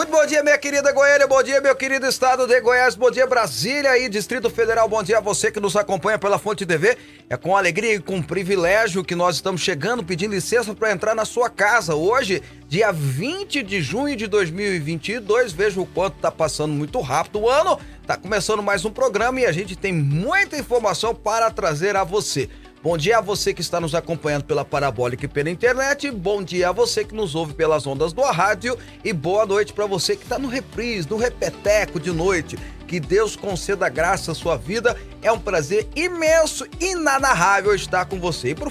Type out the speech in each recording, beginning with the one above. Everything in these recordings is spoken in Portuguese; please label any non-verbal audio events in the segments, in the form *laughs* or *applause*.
Muito bom dia, minha querida Goiânia, bom dia, meu querido estado de Goiás, bom dia, Brasília e Distrito Federal, bom dia a você que nos acompanha pela Fonte TV. É com alegria e com privilégio que nós estamos chegando, pedindo licença para entrar na sua casa. Hoje, dia 20 de junho de 2022, veja o quanto está passando muito rápido o ano. Tá começando mais um programa e a gente tem muita informação para trazer a você. Bom dia a você que está nos acompanhando pela Parabólica e pela internet. Bom dia a você que nos ouve pelas ondas do rádio. E boa noite para você que está no reprise, no repeteco de noite. Que Deus conceda graça à sua vida. É um prazer imenso, inanarrável estar com você. E por,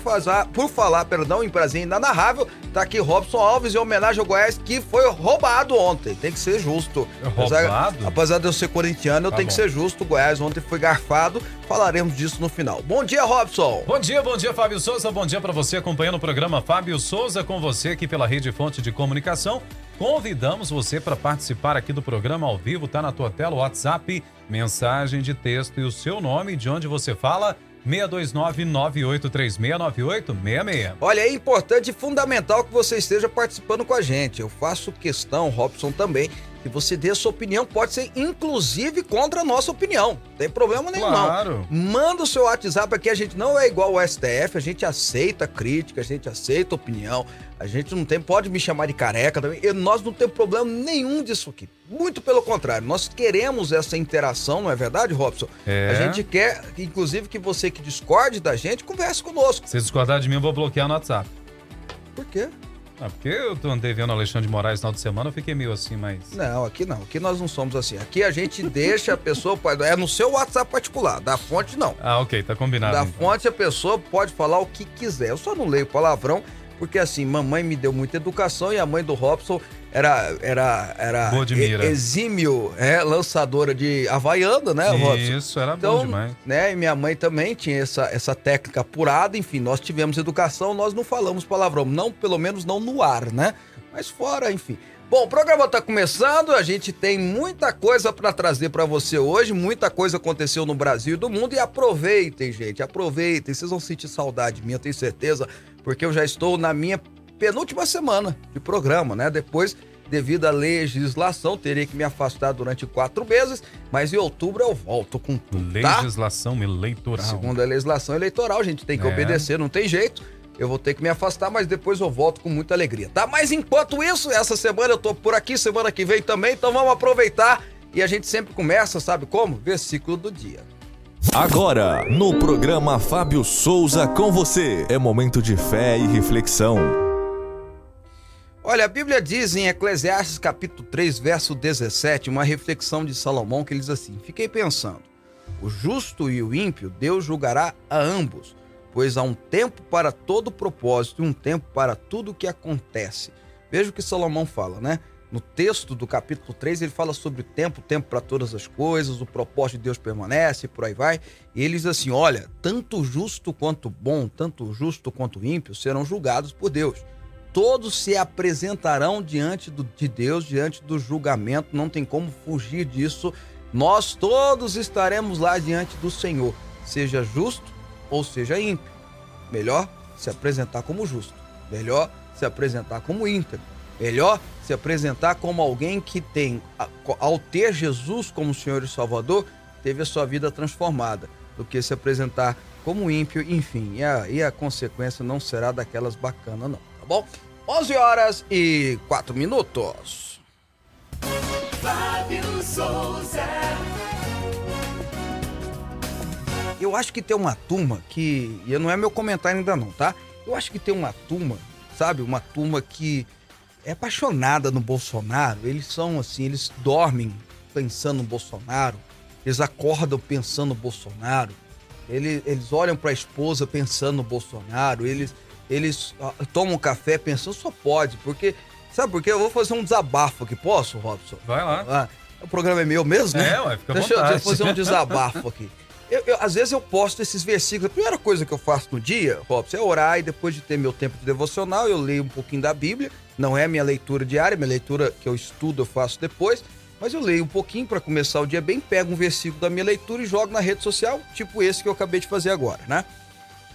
por falar, perdão, em prazer inanarrável, tá aqui Robson Alves em homenagem ao Goiás que foi roubado ontem. Tem que ser justo. Roubado? Apesar, apesar de eu ser corintiano, eu Tá tenho que ser justo. O Goiás ontem foi garfado. Falaremos disso no final. Bom dia, Robson. Bom dia, bom dia, Fábio Souza. Bom dia para você acompanhando o programa Fábio Souza com você aqui pela Rede Fonte de Comunicação. Convidamos você para participar aqui do programa ao vivo. Tá na tua tela o WhatsApp, mensagem de texto e o seu nome, de onde você fala. 629-9836-9866. Olha, é importante e fundamental que você esteja participando com a gente. Eu faço questão, Robson também, que você dê a sua opinião. Pode ser inclusive contra a nossa opinião. Não tem problema nenhum, Claro. não. Manda o seu WhatsApp aqui. A gente não é igual ao STF. A gente aceita crítica, a gente aceita opinião. A gente não tem. Pode me chamar de careca também. E nós não temos problema nenhum disso aqui. Muito pelo contrário. Nós queremos essa interação, não é verdade, Robson? É. A gente quer, inclusive, que você que discorde da gente converse conosco. Se discordar de mim, eu vou bloquear no WhatsApp. Por quê? Ah, porque eu tô andei vendo Alexandre de Moraes no final de semana, eu fiquei meio assim, mas. Não, aqui não. Aqui nós não somos assim. Aqui a gente deixa a pessoa. pode- É no seu WhatsApp particular. Da fonte, não. Ah, ok, tá combinado. Da então. fonte a pessoa pode falar o que quiser. Eu só não leio palavrão, porque assim, mamãe me deu muita educação e a mãe do Robson era. era, era exímio, é, lançadora de Havaiana, né, Robson? Isso, era bom Então, demais. né, e minha mãe também tinha essa, essa técnica apurada, enfim, nós tivemos educação, nós não falamos palavrão, não, pelo menos não no ar, né? Mas fora, enfim. Bom, o programa tá começando, a gente tem muita coisa para trazer para você hoje, muita coisa aconteceu no Brasil e do mundo e aproveitem, gente, aproveitem, vocês vão sentir saudade minha, eu tenho certeza, porque eu já estou na minha penúltima semana de programa, né? Depois, devido à legislação, teria que me afastar durante quatro meses, mas em outubro eu volto com tudo, tá? Legislação eleitoral. Segundo a legislação eleitoral, a gente tem que É. obedecer, não tem jeito. Eu vou ter que me afastar, mas depois eu volto com muita alegria, tá? Mas enquanto isso, essa semana eu tô por aqui, semana que vem também, então vamos aproveitar. E a gente sempre começa, sabe como? Versículo do dia. Agora, no programa Fábio Souza com você, é momento de fé e reflexão. Olha, a Bíblia diz em Eclesiastes capítulo 3, verso 17, uma reflexão de Salomão que ele diz assim: Fiquei pensando, o justo e o ímpio Deus julgará a ambos, pois há um tempo para todo propósito e um tempo para tudo o que acontece. Veja o que Salomão fala, né? No texto do capítulo 3, ele fala sobre o tempo, o tempo para todas as coisas, o propósito de Deus permanece, por aí vai. E ele diz assim: olha, tanto justo quanto bom, tanto justo quanto ímpio serão julgados por Deus todos se apresentarão diante do- de Deus, diante do julgamento, não tem como fugir disso. Nós todos estaremos lá diante do Senhor, seja justo ou seja ímpio. Melhor se apresentar como justo, melhor se apresentar como íntegro, melhor se apresentar como alguém que tem, ao ter Jesus como Senhor e Salvador, teve a sua vida transformada, do que se apresentar como ímpio, enfim, e a, e a consequência não será daquelas bacanas, não, tá bom? 11 horas e 4 minutos. Fábio Souza. Eu acho que tem uma turma que. E não é meu comentário ainda não, tá? Eu acho que tem uma turma, sabe? Uma turma que é apaixonada no Bolsonaro. Eles são assim, eles dormem pensando no Bolsonaro. Eles acordam pensando no Bolsonaro. Eles, eles olham pra esposa pensando no Bolsonaro. Eles, eles tomam café pensando, só pode, porque. Sabe por quê? Eu vou fazer um desabafo aqui. Posso, Robson? Vai lá. Ah, o programa é meu mesmo, né? É, ué, fica Deixa eu- deixa eu fazer um *laughs* desabafo aqui. Eu, eu- às vezes eu posto esses versículos. A primeira coisa que eu faço no dia, Robson, é orar e depois de ter meu tempo de devocional, eu leio um pouquinho da Bíblia. Não é minha leitura diária, minha leitura que eu estudo eu faço depois. Mas eu leio um pouquinho para começar o dia bem, pego um versículo da minha leitura e jogo na rede social, tipo esse que eu acabei de fazer agora, né?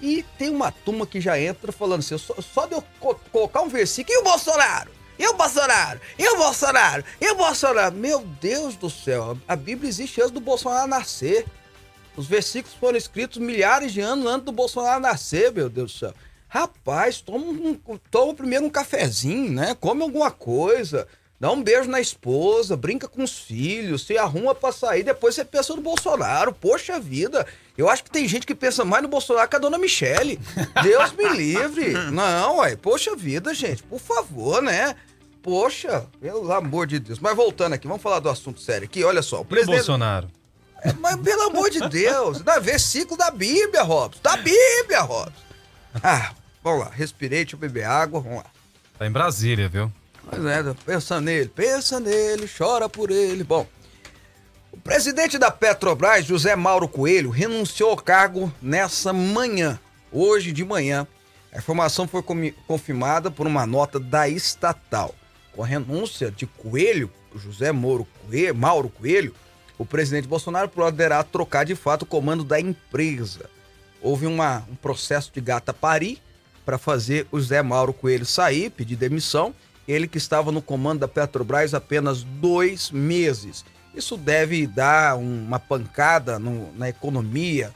E tem uma turma que já entra falando assim, só, só de eu co- colocar um versículo, e o Bolsonaro? E o Bolsonaro? E o Bolsonaro? E o Bolsonaro? Meu Deus do céu, a Bíblia existe antes do Bolsonaro nascer. Os versículos foram escritos milhares de anos antes do Bolsonaro nascer, meu Deus do céu. Rapaz, toma, um, toma primeiro um cafezinho, né? Come alguma coisa. Dá um beijo na esposa, brinca com os filhos, se arruma pra sair, depois você pensa no Bolsonaro. Poxa vida, eu acho que tem gente que pensa mais no Bolsonaro que a dona Michele. Deus me livre. Não, ué, poxa vida, gente, por favor, né? Poxa, pelo amor de Deus. Mas voltando aqui, vamos falar do assunto sério aqui. Olha só, o presidente. Bolsonaro. Mas pelo amor de Deus, dá versículo da Bíblia, Robson. Da Bíblia, Robson. Ah, vamos lá, respirei, deixa eu beber água, vamos lá. Tá em Brasília, viu? Mas é, pensa nele, pensa nele, chora por ele. Bom, o presidente da Petrobras, José Mauro Coelho, renunciou ao cargo nessa manhã, hoje de manhã. A informação foi confirmada por uma nota da estatal. Com a renúncia de Coelho, José Mauro Coelho, Mauro Coelho, o presidente Bolsonaro poderá trocar de fato o comando da empresa. Houve uma- um processo de gata pari para fazer o Zé Mauro Coelho sair, pedir demissão. Ele que estava no comando da Petrobras apenas dois meses. Isso deve dar um- uma pancada no- na economia,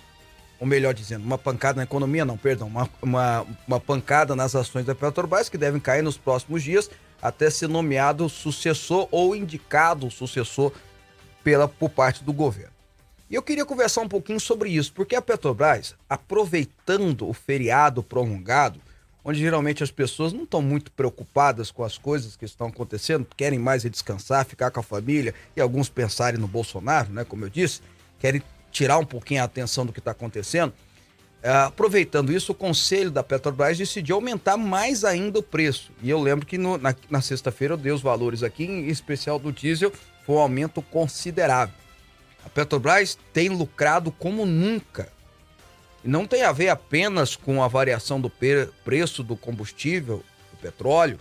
ou melhor dizendo, uma pancada na economia, não, perdão, uma, uma, uma pancada nas ações da Petrobras que devem cair nos próximos dias até ser nomeado sucessor ou indicado sucessor pela, por parte do governo. E eu queria conversar um pouquinho sobre isso, porque a Petrobras, aproveitando o feriado prolongado, onde geralmente as pessoas não estão muito preocupadas com as coisas que estão acontecendo, querem mais é descansar, ficar com a família, e alguns pensarem no Bolsonaro, né, como eu disse, querem tirar um pouquinho a atenção do que está acontecendo. É, aproveitando isso, o conselho da Petrobras decidiu aumentar mais ainda o preço. E eu lembro que no- na, na sexta-feira eu dei os valores aqui, em especial do diesel, foi um aumento considerável. A Petrobras tem lucrado como nunca. Não tem a ver apenas com a variação do preço do combustível, do petróleo,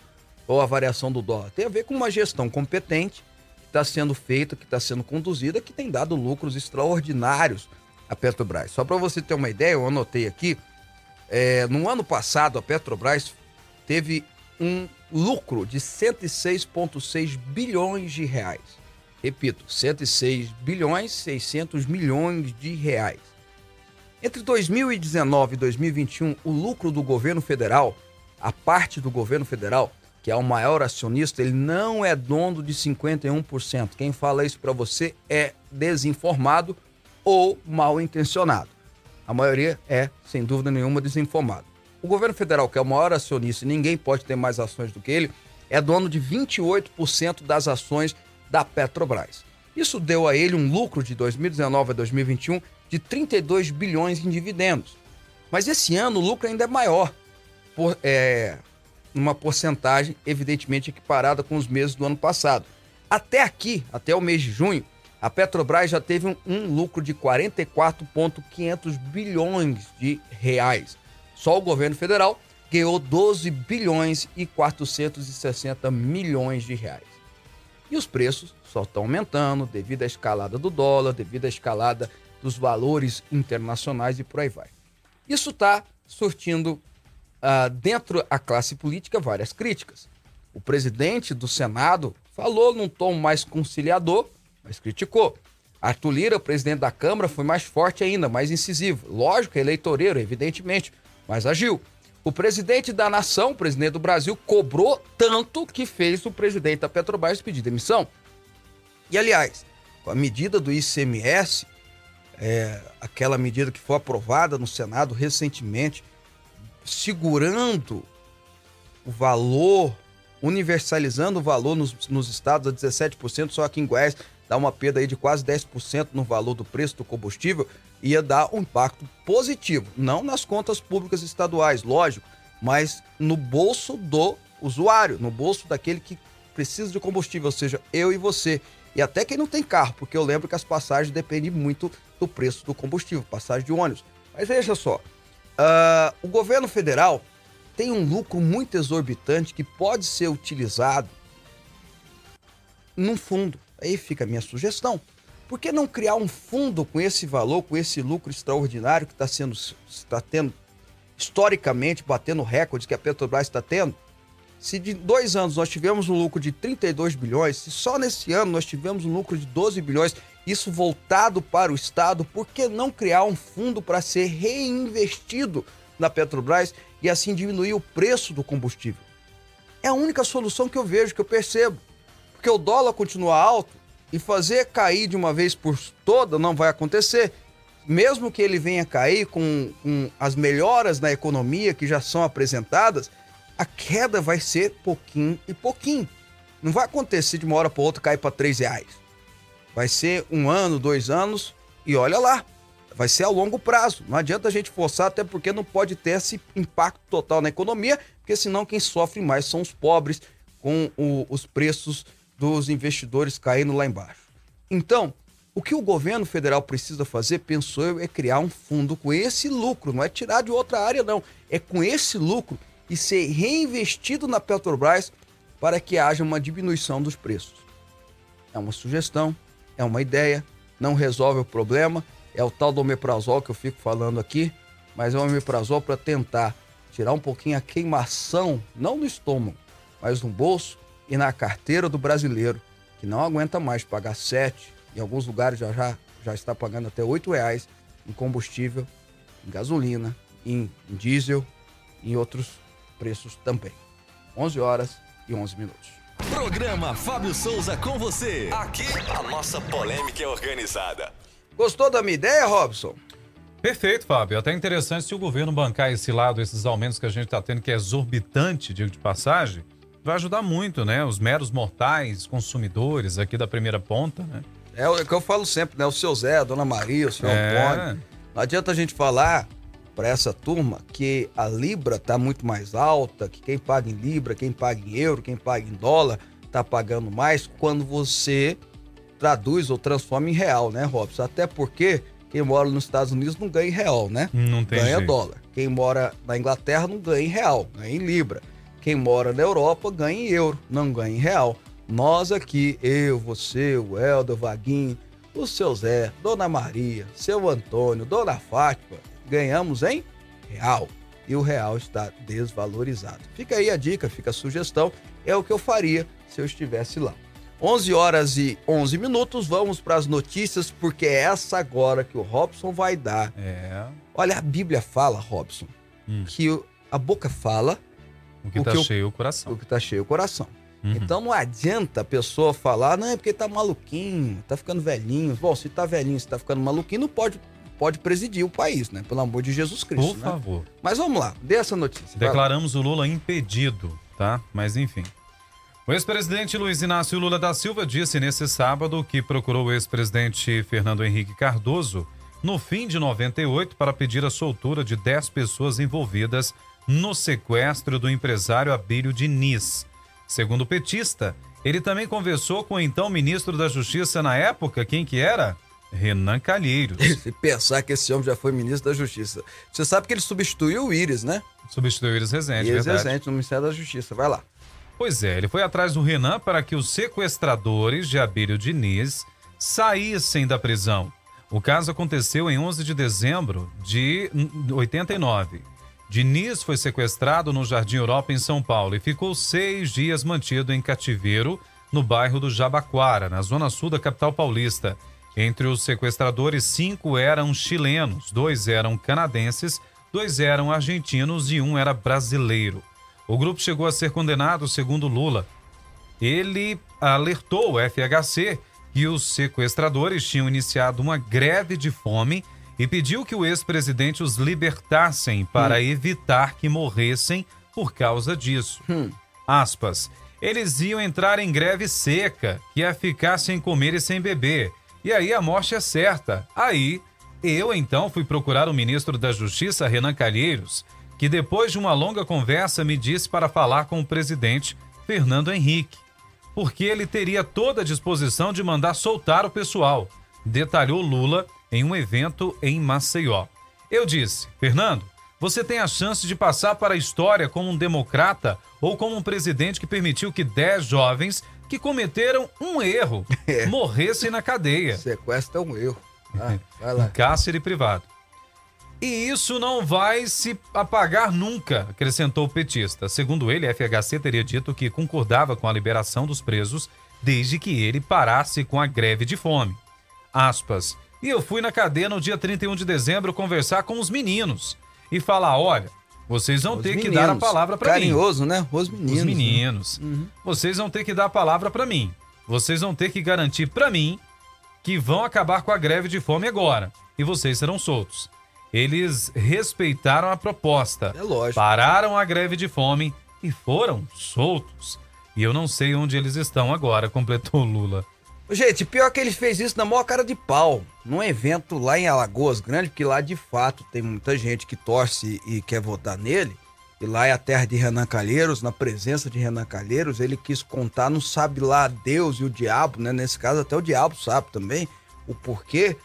ou a variação do dólar. Tem a ver com uma gestão competente que está sendo feita, que está sendo conduzida, que tem dado lucros extraordinários à Petrobras. Só para você ter uma ideia, eu anotei aqui, é, no ano passado a Petrobras teve um lucro de 106,6 bilhões de reais. Repito, 106 bilhões 600 milhões de reais. Entre 2019 e 2021, o lucro do governo federal, a parte do governo federal, que é o maior acionista, ele não é dono de 51%. Quem fala isso para você é desinformado ou mal intencionado. A maioria é, sem dúvida nenhuma, desinformado. O governo federal, que é o maior acionista e ninguém pode ter mais ações do que ele, é dono de 28% das ações da Petrobras. Isso deu a ele um lucro de 2019 a 2021 de 32 bilhões em dividendos. Mas esse ano o lucro ainda é maior, por, é, numa porcentagem evidentemente equiparada com os meses do ano passado. Até aqui, até o mês de junho, a Petrobras já teve um, um lucro de 44,500 bilhões de reais. Só o governo federal ganhou 12 bilhões e 460 milhões de reais. E os preços só estão aumentando devido à escalada do dólar, devido à escalada dos valores internacionais e por aí vai. Isso está surtindo ah, dentro da classe política várias críticas. O presidente do Senado falou num tom mais conciliador, mas criticou. Arthur Lira, presidente da Câmara, foi mais forte ainda, mais incisivo. Lógico, eleitoreiro, evidentemente, mas agiu. O presidente da nação, o presidente do Brasil, cobrou tanto que fez o presidente da Petrobras pedir demissão. E, aliás, com a medida do ICMS, é, aquela medida que foi aprovada no Senado recentemente, segurando o valor, universalizando o valor nos, nos estados a 17%, só aqui em Goiás dá uma perda aí de quase 10% no valor do preço do combustível, ia dar um impacto positivo, não nas contas públicas estaduais, lógico, mas no bolso do usuário, no bolso daquele que precisa de combustível, ou seja, eu e você. E até quem não tem carro, porque eu lembro que as passagens dependem muito do preço do combustível, passagem de ônibus. Mas veja só, ah, o governo federal tem um lucro muito exorbitante que pode ser utilizado num fundo. Aí fica a minha sugestão. Por que não criar um fundo com esse valor, com esse lucro extraordinário que está sendo está tendo historicamente batendo recordes que a Petrobras está tendo? Se de dois anos nós tivemos um lucro de 32 bilhões, se só nesse ano nós tivemos um lucro de 12 bilhões, isso voltado para o Estado, por que não criar um fundo para ser reinvestido na Petrobras e assim diminuir o preço do combustível? É a única solução que eu vejo, que eu percebo. Porque o dólar continua alto e fazer cair de uma vez por toda não vai acontecer. Mesmo que ele venha cair com, com as melhoras na economia que já são apresentadas, a queda vai ser pouquinho e pouquinho. Não vai acontecer de uma hora para outra cair para três reais. Vai ser um ano, dois anos e olha lá. Vai ser a longo prazo. Não adianta a gente forçar, até porque não pode ter esse impacto total na economia, porque senão quem sofre mais são os pobres com o, os preços dos investidores caindo lá embaixo. Então, o que o governo federal precisa fazer, pensou eu, é criar um fundo com esse lucro, não é tirar de outra área, não. É com esse lucro e ser reinvestido na Petrobras para que haja uma diminuição dos preços. É uma sugestão, é uma ideia, não resolve o problema, é o tal do omeprazol que eu fico falando aqui, mas é um omeprazol para tentar tirar um pouquinho a queimação, não no estômago, mas no bolso e na carteira do brasileiro, que não aguenta mais pagar sete, em alguns lugares já, já, já está pagando até oito reais em combustível, em gasolina, em, em diesel, em outros preços também. 11 horas e 11 minutos. Programa Fábio Souza com você. Aqui a nossa polêmica é organizada. Gostou da minha ideia, Robson? Perfeito, Fábio. Até interessante se o governo bancar esse lado, esses aumentos que a gente está tendo, que é exorbitante, digo de passagem, vai ajudar muito, né? Os meros mortais, consumidores aqui da primeira ponta, né? É o que eu falo sempre, né? O seu Zé, a Dona Maria, o seu É. Antônio. Não adianta a gente falar para essa turma que a Libra tá muito mais alta, que quem paga em Libra, quem paga em euro, quem paga em dólar, tá pagando mais quando você traduz ou transforma em real, né, Robson? Até porque quem mora nos Estados Unidos não ganha em real, né? Não tem ganha jeito. dólar. Quem mora na Inglaterra não ganha em real, ganha em Libra. Quem mora na Europa ganha em euro, não ganha em real. Nós aqui, eu, você, o Helder, o Vaguinho, o seu Zé, Dona Maria, seu Antônio, Dona Fátima, ganhamos em real. E o real está desvalorizado. Fica aí a dica, fica a sugestão. É o que eu faria se eu estivesse lá. 11 horas e 11 minutos, vamos para as notícias, porque é essa agora que o Robson vai dar. É. Olha, a Bíblia fala, Robson, Hum. que a boca fala O que tá eu- cheio é o coração. o que tá cheio o coração. Uhum. Então não adianta a pessoa falar, não, é porque tá maluquinho, tá ficando velhinho. Bom, se tá velhinho, se tá ficando maluquinho, não pode, pode presidir o país, né? Pelo amor de Jesus Cristo, Por né? favor. Mas vamos lá, dê essa notícia. Declaramos o Lula impedido, tá? Mas enfim. O ex-presidente Luiz Inácio Lula da Silva disse nesse sábado que procurou o ex-presidente Fernando Henrique Cardoso no fim de 98 para pedir a soltura de 10 pessoas envolvidas no sequestro do empresário Abílio Diniz. Segundo o petista, ele também conversou com o então ministro da Justiça na época, quem que era? Renan Calheiros. *laughs* Se pensar que esse homem já foi ministro da Justiça. Você sabe que ele substituiu o Íris, né? Substituiu Iris Rezende, Íris verdade. Rezende no Ministério da Justiça. Vai lá. Pois é, ele foi atrás do Renan para que os sequestradores de Abílio Diniz saíssem da prisão. O caso aconteceu em 11 de dezembro de 89. Diniz foi sequestrado no Jardim Europa, em São Paulo, e ficou seis dias mantido em cativeiro no bairro do Jabaquara, na zona sul da capital paulista. Entre os sequestradores, cinco eram chilenos, dois eram canadenses, dois eram argentinos e um era brasileiro. O grupo chegou a ser condenado, segundo Lula. Ele alertou o FHC que os sequestradores tinham iniciado uma greve de fome e pediu que o ex-presidente os libertassem para evitar que morressem por causa disso. Aspas. Eles iam entrar em greve seca, que ia ficar sem comer e sem beber. E aí a morte é certa. Aí, eu então fui procurar o ministro da Justiça, Renan Calheiros, que depois de uma longa conversa me disse para falar com o presidente Fernando Henrique, porque ele teria toda a disposição de mandar soltar o pessoal, detalhou Lula em um evento em Maceió. Eu disse, Fernando, você tem a chance de passar para a história como um democrata ou como um presidente que permitiu que 10 jovens que cometeram um erro *laughs* É. morressem na cadeia, Sequestro é um erro. Ah, *laughs* vai lá. cárcere privado. E isso não vai se apagar nunca, acrescentou o petista. Segundo ele, a FHC teria dito que concordava com a liberação dos presos desde que ele parasse com a greve de fome. Aspas. E eu fui na cadeia no dia 31 de dezembro conversar com os meninos e falar: olha, vocês vão Os ter que meninos. dar a palavra para mim. Carinhoso, né? Os meninos. Os meninos. Vocês vão ter que dar a palavra pra mim. Vocês vão ter que garantir pra mim que vão acabar com a greve de fome agora. E vocês serão soltos. Eles respeitaram a proposta. É lógico. Pararam a greve de fome e foram soltos. E eu não sei onde eles estão agora, *laughs* completou Lula. Gente, pior que ele fez isso na maior cara de pau. Num evento lá em Alagoas Grande, porque lá de fato tem muita gente que torce e quer votar nele. E lá é a terra de Renan Calheiros, na presença de Renan Calheiros, ele quis contar, não sabe lá Deus e o diabo, né? Nesse caso, até o diabo sabe também o porquê.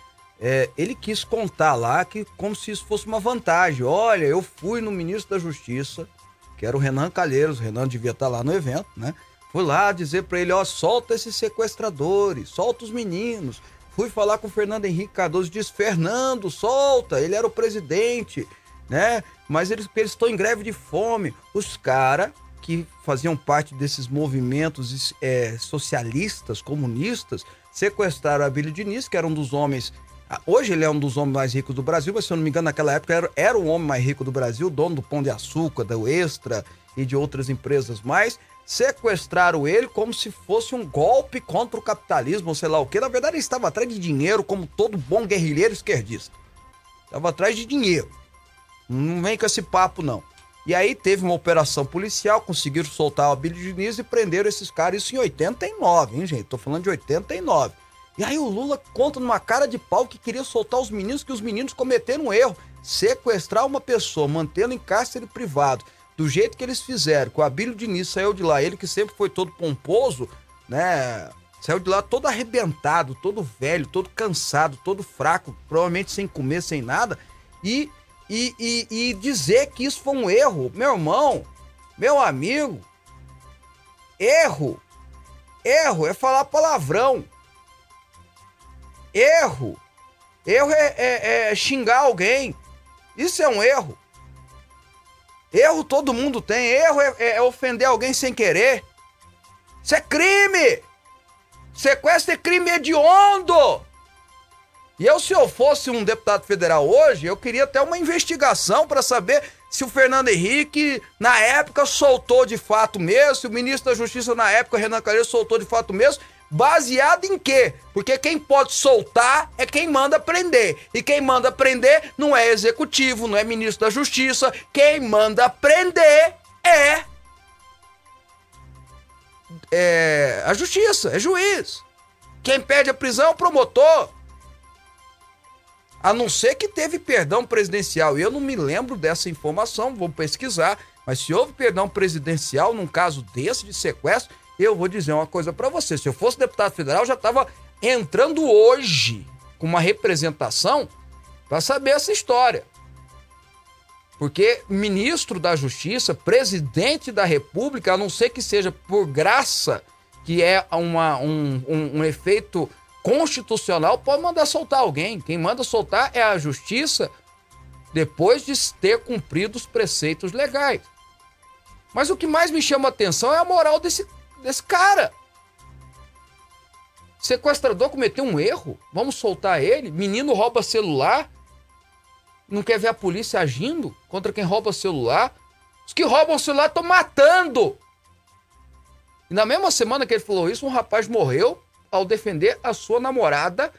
É, ele quis contar lá que como se isso fosse uma vantagem. Olha, eu fui no ministro da Justiça, que era o Renan Calheiros, o Renan devia estar lá no evento, né? Fui lá dizer pra ele, ó, solta esses sequestradores, solta os meninos. Fui falar com o Fernando Henrique Cardoso, disse, Fernando, solta, ele era o presidente, né? Mas eles eles estão em greve de fome. Os caras que faziam parte desses movimentos é, socialistas, comunistas, sequestraram a Abílio Diniz, que era um dos homens ah, Hoje ele é um dos homens mais ricos do Brasil, mas se eu não me engano, naquela época era, era o homem mais rico do Brasil, dono do Pão de Açúcar, do Extra e de outras empresas mais. Sequestraram ele como se fosse um golpe contra o capitalismo, sei lá o que. Na verdade, ele estava atrás de dinheiro, como todo bom guerrilheiro esquerdista. Estava atrás de dinheiro. Não vem com esse papo, não. E aí teve uma operação policial, conseguiram soltar o Abílio Diniz e prenderam esses caras. Isso em 89, hein, gente? Tô falando de 89. E aí o Lula conta numa cara de pau que queria soltar os meninos, que os meninos cometeram um erro. Sequestrar uma pessoa, mantendo em cárcere privado, do jeito que eles fizeram, que o Abílio Diniz saiu de lá, ele que sempre foi todo pomposo, né? Saiu de lá todo arrebentado, todo velho, todo cansado, todo fraco, provavelmente sem comer, sem nada. E, e, e, e dizer que isso foi um erro, meu irmão, meu amigo, erro, erro é falar palavrão. Erro. Erro é, é- é xingar alguém. Isso é um erro. Erro todo mundo tem. Erro é, é- é ofender alguém sem querer. Isso é crime. Sequestro é crime hediondo. E eu, se eu fosse um deputado federal hoje, eu queria até uma investigação para saber se o Fernando Henrique, na época, soltou de fato mesmo, se o ministro da Justiça, na época, Renan Calheiros, soltou de fato mesmo, baseado em quê? Porque quem pode soltar é quem manda prender. E quem manda prender não é executivo, não é ministro da Justiça. Quem manda prender é. É a justiça, é juiz. Quem pede a prisão é o promotor. A não ser que teve perdão presidencial. Eu não me lembro dessa informação, vou pesquisar. Mas se houve perdão presidencial num caso desse de sequestro, eu vou dizer uma coisa pra você. Se eu fosse deputado federal, já tava entrando hoje com uma representação pra saber essa história. Porque ministro da Justiça, presidente da República, a não ser que seja por graça, que é uma- um, um- um efeito constitucional, pode mandar soltar alguém. Quem manda soltar é a Justiça depois de ter cumprido os preceitos legais. Mas o que mais me chama a atenção é a moral desse, desse cara. Sequestrador cometeu um erro, vamos soltar ele. Menino rouba celular, não quer ver a polícia agindo contra quem rouba celular. Os que roubam celular estão matando. E na mesma semana que ele falou isso, um rapaz morreu ao defender a sua namorada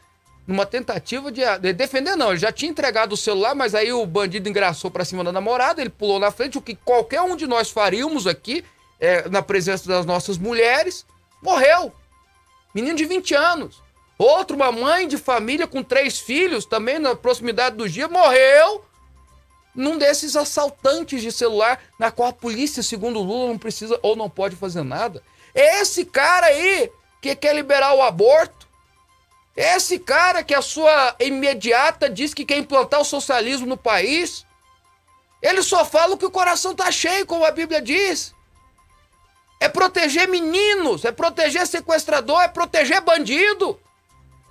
numa tentativa de, de defender, não. Ele já tinha entregado o celular, mas aí o bandido engraçou pra cima da namorada, ele pulou na frente, o que qualquer um de nós faríamos aqui, é, na presença das nossas mulheres, morreu. Menino de 20 anos. Outro, uma mãe de família com três filhos, também na proximidade do dia, morreu num desses assaltantes de celular, na qual a polícia, segundo Lula, não precisa ou não pode fazer nada. Esse cara aí que quer liberar o aborto, Esse cara que a sua imediata diz que quer implantar o socialismo no país, ele só fala o que o coração tá cheio, como a Bíblia diz. É proteger meninos, é proteger sequestrador, é proteger bandido.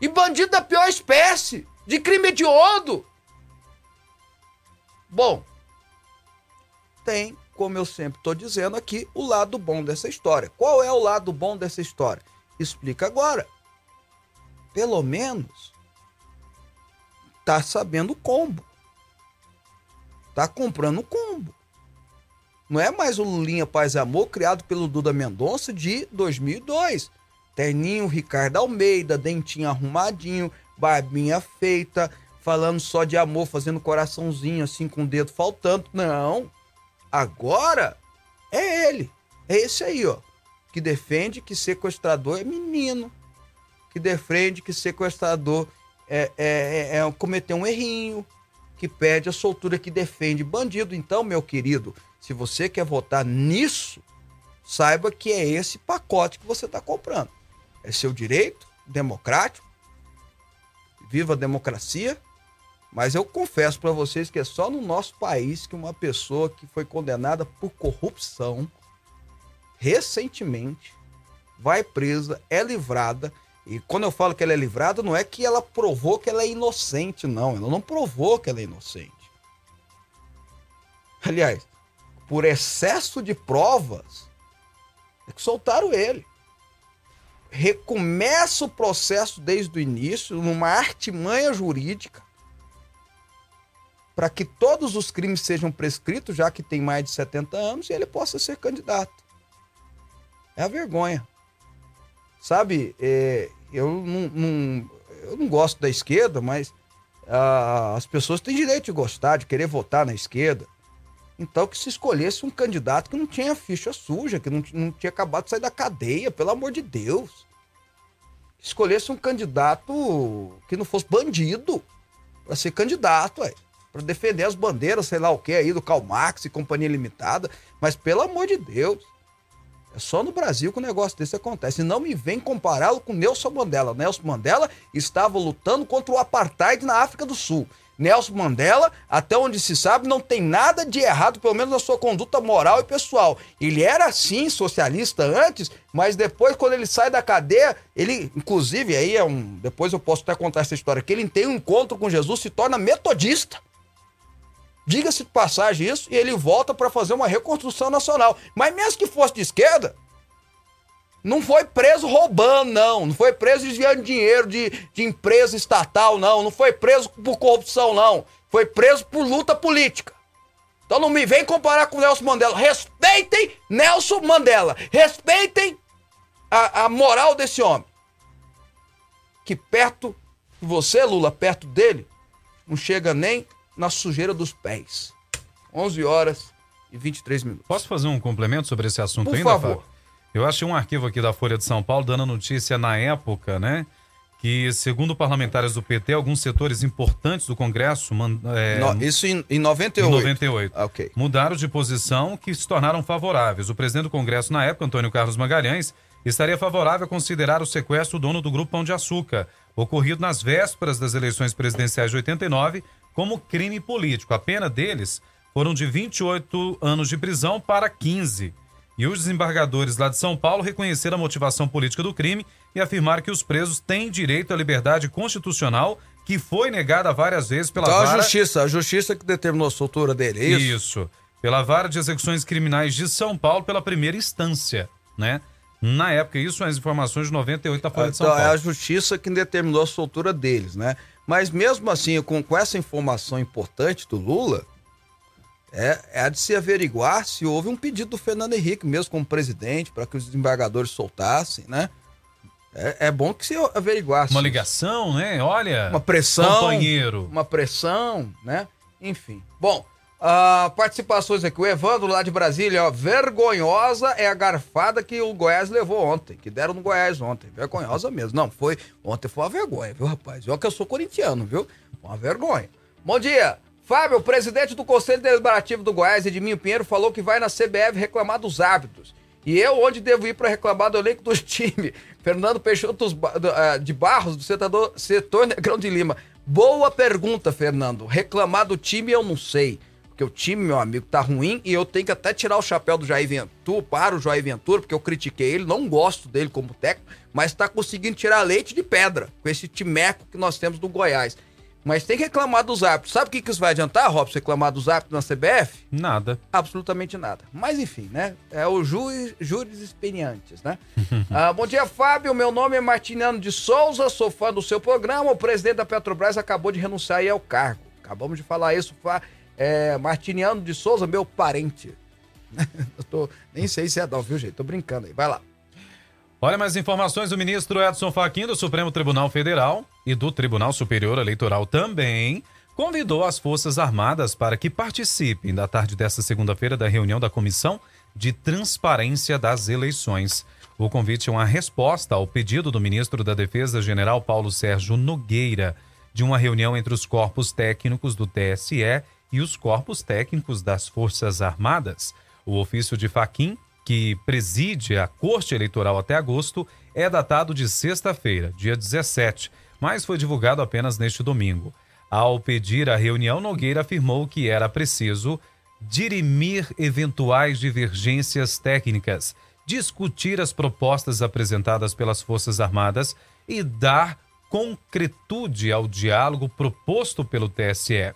E bandido da pior espécie, de crime hediondo. Bom, tem, como eu sempre estou dizendo aqui, o lado bom dessa história. Qual é o lado bom dessa história? Explica agora. Pelo menos tá sabendo o combo. Tá comprando o combo. Não é mais o Lulinha Paz e Amor criado pelo Duda Mendonça de 2002. Terninho Ricardo Almeida, dentinho arrumadinho, barbinha feita, falando só de amor, fazendo coraçãozinho assim com o dedo faltando. Não. Agora é ele. É esse aí, ó. Que defende que sequestrador é menino. Que defende que sequestrador é, é, é, é cometer um errinho. Que pede a soltura, que defende bandido. Então, meu querido, se você quer votar nisso, saiba que é esse pacote que você está comprando. É seu direito democrático. Viva a democracia. Mas eu confesso para vocês que é só no nosso país que uma pessoa que foi condenada por corrupção recentemente vai presa, é livrada. E quando eu falo que ela é livrada, não é que ela provou que ela é inocente, não. Ela não provou que ela é inocente. Aliás, por excesso de provas, é que soltaram ele. Recomeça o processo desde o início, numa artimanha jurídica, para que todos os crimes sejam prescritos, já que tem mais de 70 anos, e ele possa ser candidato. É a vergonha. Sabe, é, eu, não, não- eu não gosto da esquerda, mas ah, as pessoas têm direito de gostar, de querer votar na esquerda. Então que se escolhesse um candidato que não tinha ficha suja, que não, não tinha acabado de sair da cadeia, pelo amor de Deus. Que escolhesse um candidato que não fosse bandido para ser candidato, ué. Pra defender as bandeiras, sei lá o que aí, do Karl Marx e Companhia Limitada. Mas pelo amor de Deus. É só no Brasil que um negócio desse acontece. E não me vem compará-lo com Nelson Mandela. Nelson Mandela estava lutando contra o apartheid na África do Sul. Nelson Mandela, até onde se sabe, não tem nada de errado, pelo menos na sua conduta moral e pessoal. Ele era sim socialista antes, mas depois, quando ele sai da cadeia, ele, inclusive, aí é um. Depois eu posso até contar essa história, que ele tem um encontro com Jesus, se torna metodista. Diga-se de passagem isso, e ele volta para fazer uma reconstrução nacional. Mas mesmo que fosse de esquerda, não foi preso roubando, não. Não foi preso desviando dinheiro de, de empresa estatal, não. Não foi preso por corrupção, não. Foi preso por luta política. Então não me vem comparar com Nelson Mandela. Respeitem Nelson Mandela. Respeitem a, a moral desse homem. Que perto de você, Lula, perto dele, não chega nem na sujeira dos pés. 11 horas e 23 minutos. Posso fazer um complemento sobre esse assunto Por ainda, favor. Fábio? Eu achei um arquivo aqui da Folha de São Paulo dando notícia na época, né? Que, segundo parlamentares do PT, alguns setores importantes do Congresso é, No- isso em, em em 98. 98 Ah, ok. mudaram de posição que se tornaram favoráveis. O presidente do Congresso na época, Antônio Carlos Magalhães, estaria favorável a considerar o sequestro do dono do Grupo Pão de Açúcar, ocorrido nas vésperas das eleições presidenciais de 89, como crime político. A pena deles foram de 28 anos de prisão para 15. E os desembargadores lá de São Paulo reconheceram a motivação política do crime e afirmaram que os presos têm direito à liberdade constitucional que foi negada várias vezes pela Então a vara... justiça, a justiça que determinou a soltura dele, é isso? Isso. Pela Vara de Execuções Criminais de São Paulo pela primeira instância, né? Na época, isso são as informações de 98 da Folha de São Então, é a Paulo. justiça que determinou a soltura deles, né? Mas mesmo assim, com, com essa informação importante do Lula, é, é de se averiguar se houve um pedido do Fernando Henrique, mesmo como presidente, para que os desembargadores soltassem, né? É, é bom que se averiguasse. Uma ligação, né? Olha. Uma pressão. Companheiro. Uma pressão, né? Enfim. Bom, ah, participações aqui. O Evandro lá de Brasília, ó. Vergonhosa é a garfada que o Goiás levou ontem, que deram no Goiás ontem. Vergonhosa mesmo. Não, foi. Ontem foi uma vergonha, viu, rapaz? Olha que eu sou corintiano, viu? Uma vergonha. Bom dia. Fábio, o presidente do Conselho Deliberativo do Goiás, Edminho Pinheiro, falou que vai na CBF reclamar dos árbitros E eu, onde devo ir para reclamar do elenco do *laughs* time? Fernando Peixoto ah, de Barros, do setor, setor Negrão de Lima. Boa pergunta, Fernando. Reclamar do time eu não sei. Porque o time, meu amigo, tá ruim e eu tenho que até tirar o chapéu do Jair Ventura, para o Jair Ventura, porque eu critiquei ele, não gosto dele como técnico, mas tá conseguindo tirar leite de pedra com esse timeco que nós temos do Goiás. Mas tem que reclamar dos árbitros. Sabe o que, que isso vai adiantar, Robson, reclamar dos árbitros na CBF? Nada. Absolutamente nada. Mas enfim, né? É o juiz, júris experientes, né? *laughs* ah, bom dia, Fábio. Meu nome é Martiniano de Souza, sou fã do seu programa. O presidente da Petrobras acabou de renunciar aí ao cargo. Acabamos de falar isso. É, Martiniano de Souza, meu parente. *laughs* Eu tô, nem sei se é não, viu, gente? Tô brincando aí. Vai lá. Olha mais informações do ministro Edson Fachin do Supremo Tribunal Federal e do Tribunal Superior Eleitoral também convidou as Forças Armadas para que participem da tarde desta segunda-feira da reunião da Comissão de Transparência das Eleições. O convite é uma resposta ao pedido do ministro da Defesa, general Paulo Sérgio Nogueira, de uma reunião entre os corpos técnicos do TSE e os corpos técnicos das Forças Armadas. O ofício de Faquim que preside a Corte Eleitoral até agosto, é datado de sexta-feira, dia 17, mas foi divulgado apenas neste domingo. Ao pedir a reunião, Nogueira afirmou que era preciso dirimir eventuais divergências técnicas, discutir as propostas apresentadas pelas Forças Armadas e dar concretude ao diálogo proposto pelo TSE.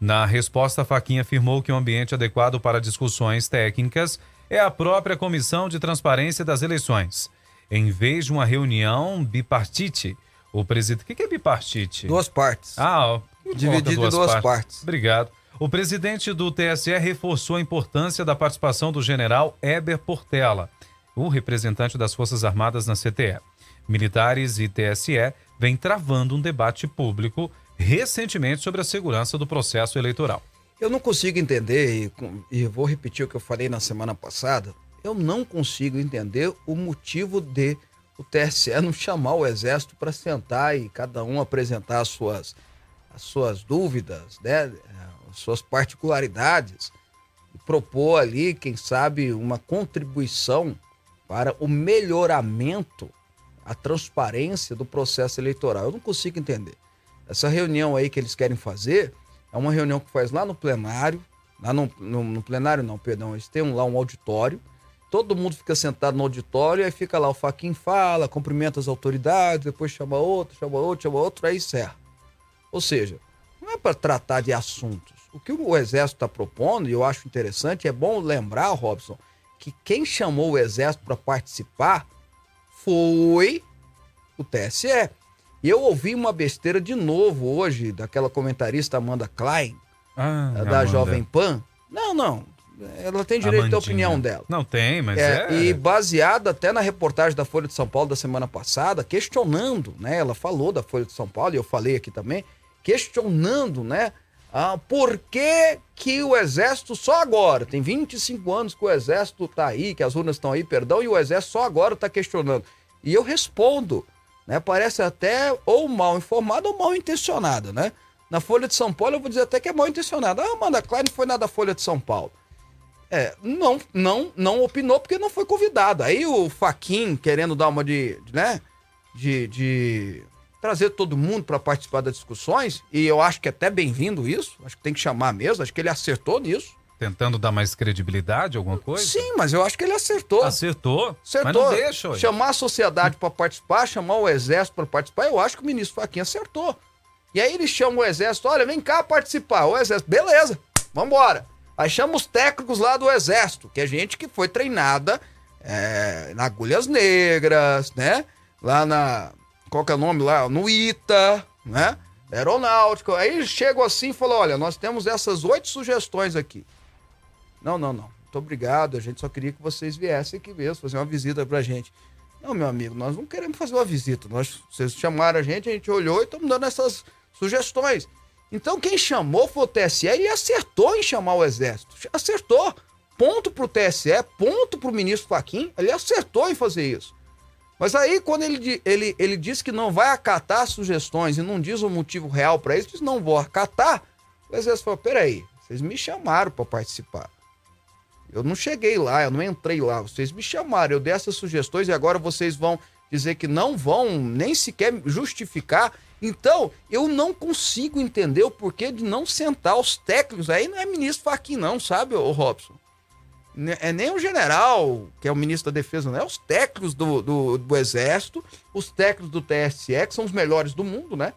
Na resposta, Faquinha afirmou que o um ambiente adequado para discussões técnicas é a própria Comissão de Transparência das Eleições. Em vez de uma reunião bipartite, o presidente. O que é bipartite? Duas partes. Ah, dividido duas em duas partes? partes. Obrigado. O presidente do TSE reforçou a importância da participação do general Eber Portela, o representante das Forças Armadas na CTE. Militares e TSE vêm travando um debate público recentemente sobre a segurança do processo eleitoral. Eu não consigo entender, e, vou repetir o que eu falei na semana passada, eu não consigo entender o motivo de o TSE não chamar o Exército para sentar e cada um apresentar as suas, as suas dúvidas, né, as suas particularidades, e propor ali, quem sabe, uma contribuição para o melhoramento, a transparência do processo eleitoral. Eu não consigo entender. Essa reunião aí que eles querem fazer é uma reunião que faz lá no plenário, lá no, no, no plenário não, perdão, eles têm um, lá um auditório, todo mundo fica sentado no auditório, aí fica lá, o Faquin fala, cumprimenta as autoridades, depois chama outro, chama outro, chama outro, aí encerra. Ou seja, não é para tratar de assuntos. O que o Exército está propondo, e eu acho interessante, é bom lembrar, Robson, que quem chamou o Exército para participar foi o TSE. E eu ouvi uma besteira de novo hoje daquela comentarista Amanda Klein, ah, da Amanda. Jovem Pan. Não, não. Ela tem direito Amandinha. à opinião dela. Não tem, mas é, é, E baseada até na reportagem da Folha de São Paulo da semana passada, questionando, né? Ela falou da Folha de São Paulo, e eu falei aqui também, questionando, né? Ah, por que, que o Exército só agora, tem 25 anos que o Exército está aí, que as urnas estão aí, perdão, e o Exército só agora está questionando. E eu respondo, né? Parece até ou mal informada ou mal intencionada, né? Na Folha de São Paulo eu vou dizer até que é mal intencionada. Ah, Amanda Klein foi na da Folha de São Paulo. É, não, não, não opinou porque não foi convidado. Aí o Faquin querendo dar uma de né, de, de trazer todo mundo para participar das discussões, e eu acho que é até bem-vindo isso, acho que tem que chamar mesmo, acho que ele acertou nisso. Tentando dar mais credibilidade, alguma coisa? Sim, mas eu acho que ele acertou. Acertou? Acertou. Mas não deixa. Chamar a sociedade para participar, chamar o exército para participar, eu acho que o ministro Faquinha acertou. E aí ele chama o exército, olha, vem cá participar. O exército, beleza, vambora. Aí chama os técnicos lá do exército, que é gente que foi treinada é, na Agulhas Negras, né? Lá na. Qual que é o nome lá? No ITA, né? Aeronáutico. Aí chegam assim e falam: olha, nós temos essas oito sugestões aqui. Não, não, não. Muito obrigado. A gente só queria que vocês viessem aqui mesmo, fazer uma visita pra gente. Não, meu amigo, nós não queremos fazer uma visita. Nós, vocês chamaram a gente, a gente olhou e estamos dando essas sugestões. Então, quem chamou foi o TSE e acertou em chamar o Exército. Acertou. Ponto pro TSE, ponto pro ministro Faquim. Ele acertou em fazer isso. Mas aí, quando ele, ele, ele diz que não vai acatar sugestões e não diz o motivo real para isso, diz não vou acatar, o Exército falou: peraí, vocês me chamaram para participar. Eu não cheguei lá, eu não entrei lá. Vocês me chamaram, eu dei essas sugestões e agora vocês vão dizer que não vão nem sequer justificar. Então, eu não consigo entender o porquê de não sentar os técnicos. Aí não é ministro Faquin, não, sabe, o Robson? Ne- É nem o general, que é o ministro da Defesa, não é os técnicos do, do, do Exército, os técnicos do TSE, que são os melhores do mundo, né?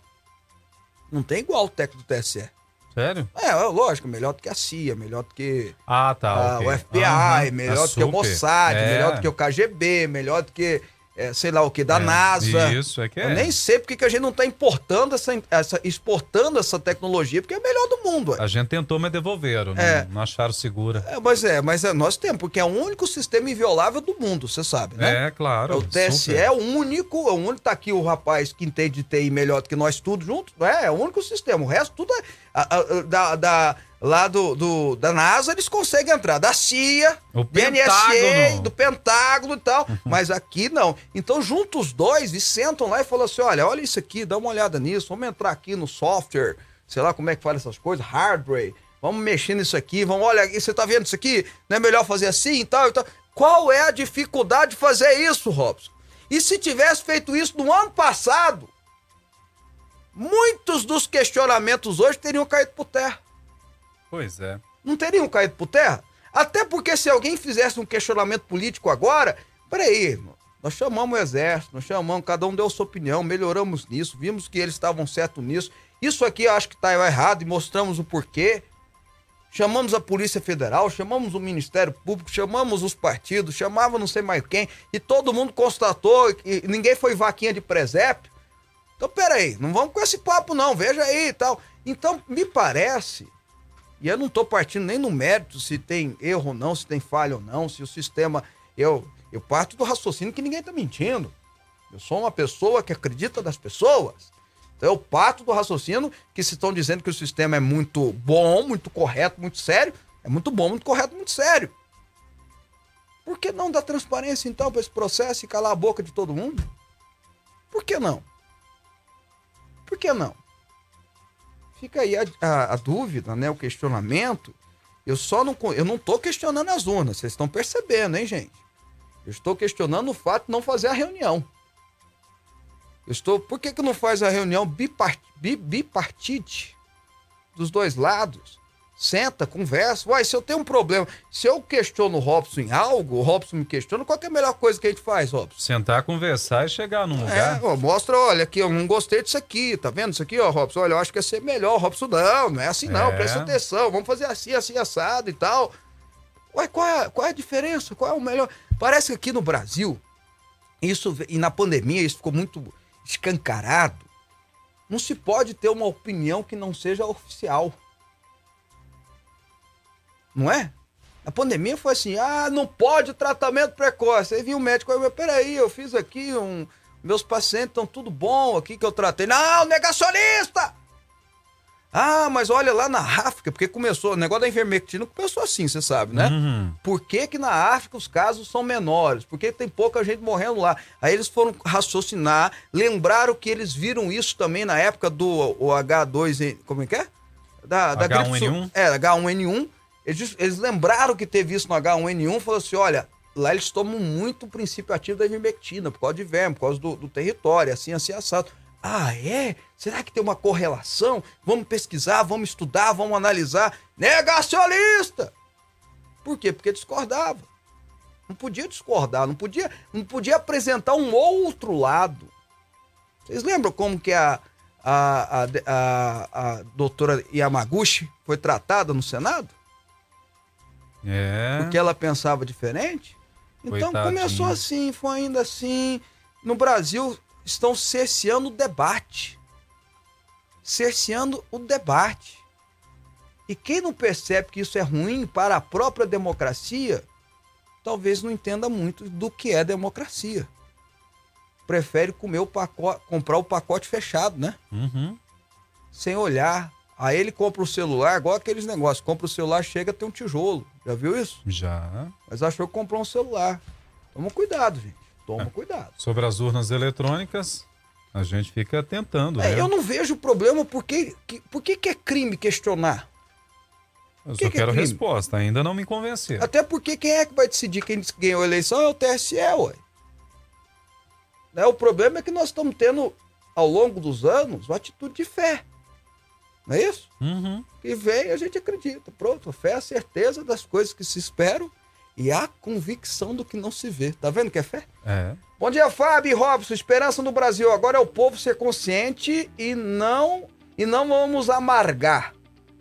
Não tem igual o técnico do TSE. Sério? É, lógico, melhor do que a CIA, melhor do que Ah, tá. ah, ok. o FBI, melhor a do que o. Mossad, É. melhor do que o KGB, melhor do que, é, sei lá o que, da É, NASA. Isso, é que é. Eu nem sei porque que a gente não está importando essa, essa, exportando essa tecnologia, porque é a melhor do mundo. ué. A gente tentou, mas devolveram. Não, É. não acharam segura. É, mas é, mas é, nós temos, porque é o único sistema inviolável do mundo, você sabe, né? É, claro. o TSE é o único, é o único, tá aqui o rapaz que entende de TI melhor do que nós tudo juntos, é, é o único sistema, o resto tudo é, a- a- da, da- lá do, do- da NASA eles conseguem entrar, da CIA, O do NSA, Pentágono. do Pentágono e tal, mas aqui não. Então junta os dois e sentam lá e falam assim, olha, olha isso aqui, dá uma olhada nisso, vamos entrar aqui no software, sei lá como é que fala essas coisas, hardware, vamos mexer nisso aqui, vamos, olha, você tá vendo isso aqui? Não é melhor fazer assim e tal e tal. Qual é a dificuldade de fazer isso, Robson? E se tivesse feito isso no ano passado, muitos dos questionamentos hoje teriam caído por terra. Pois é. Não teriam caído por terra? Até porque se alguém fizesse um questionamento político agora, peraí, irmão, nós chamamos o exército, nós chamamos, cada um deu sua opinião, melhoramos nisso, vimos que eles estavam certos nisso. Isso aqui eu acho que está errado e mostramos o porquê. Chamamos a Polícia Federal, chamamos o Ministério Público, chamamos os partidos, chamava não sei mais quem, e todo mundo constatou que ninguém foi vaquinha de presépio. Então, peraí, não vamos com esse papo, não, veja aí e tal. Então, me parece, e eu não estou partindo nem no mérito se tem erro ou não, se tem falha ou não, se o sistema. Eu, eu parto do raciocínio que ninguém está mentindo. Eu sou uma pessoa que acredita das pessoas. Então eu parto do raciocínio que se estão dizendo que o sistema é muito bom, muito correto, muito sério, é muito bom, muito correto, muito sério. Por que não dar transparência então para esse processo e calar a boca de todo mundo? Por que não? Por que não? Fica aí a, a- a dúvida, né? O questionamento. Eu só não, eu não tô questionando as urnas, vocês estão percebendo, hein, gente? Eu estou questionando o fato de não fazer a reunião. Eu estou. Por que, que não faz a reunião bipart, bi, bipartite dos dois lados? Senta, conversa. Uai, se eu tenho um problema, se eu questiono o Robson em algo, o Robson me questiona, qual que é a melhor coisa que a gente faz, Robson? Sentar, conversar e chegar num É, lugar. ó, mostra, olha aqui, eu não gostei disso aqui, tá vendo isso aqui, ó, Robson? Olha, eu acho que ia ser melhor, Robson, não, não é assim não, É. presta atenção, vamos fazer assim, assim, assado e tal. Ué, qual é, qual é a diferença? Qual é o melhor? Parece que aqui no Brasil, isso, e na pandemia, isso ficou muito escancarado, não se pode ter uma opinião que não seja oficial. Não é? A pandemia foi assim, ah, não pode tratamento precoce. Aí vinha o médico, aí, peraí, eu fiz aqui, um, meus pacientes estão tudo bom aqui que eu tratei. Não, negacionista! Ah, mas olha lá na África, porque começou, o negócio da ivermectina começou assim, você sabe, né? Uhum. Por que, que na África os casos são menores? Por que tem pouca gente morrendo lá? Aí eles foram raciocinar, lembraram que eles viram isso também na época do o H2, como é que é? Da, da gripe su- H1N1? É, H1N1. Eles, eles lembraram que teve isso no H1N1 falou assim: olha, lá eles tomam muito o princípio ativo da ivermectina, por causa de verme, por causa do, do território, assim, assim, assado. Ah, é? Será que tem uma correlação? Vamos pesquisar, vamos estudar, vamos analisar. Negacionista! Por quê? Porque discordava. Não podia discordar, não podia, não podia apresentar um outro lado. Vocês lembram como que a, a, a, a, a doutora Yamaguchi foi tratada no Senado? É. Porque ela pensava diferente? Então Coitadinha. começou assim, foi ainda assim. No Brasil estão cerceando o debate. Cerceando o debate. E quem não percebe que isso é ruim para a própria democracia, talvez não entenda muito do que é democracia. Prefere comer o pacote, comprar o pacote fechado, né? Uhum. Sem olhar. Aí ele compra o celular, igual aqueles negócios. Compra o celular, chega, tem um tijolo. Já viu isso? Já. Mas achou que comprou um celular. Toma cuidado, gente. Toma cuidado. Sobre as urnas eletrônicas, a gente fica tentando, É, né? eu não vejo problema porque que, por que, que é crime questionar. Eu Que só que é quero crime? resposta, ainda não me convenceram. Até porque quem é que vai decidir quem ganhou a eleição é o TSE, ué. Né? O problema é que nós estamos tendo, ao longo dos anos, uma atitude de fé. Não é isso? Uhum. Que vem, a gente acredita. Pronto, fé é a certeza das coisas que se esperam e a convicção do que não se vê. Tá vendo que é fé? É. Bom dia, Fábio e Robson. Esperança no Brasil. Agora é o povo ser consciente e não e não vamos amargar.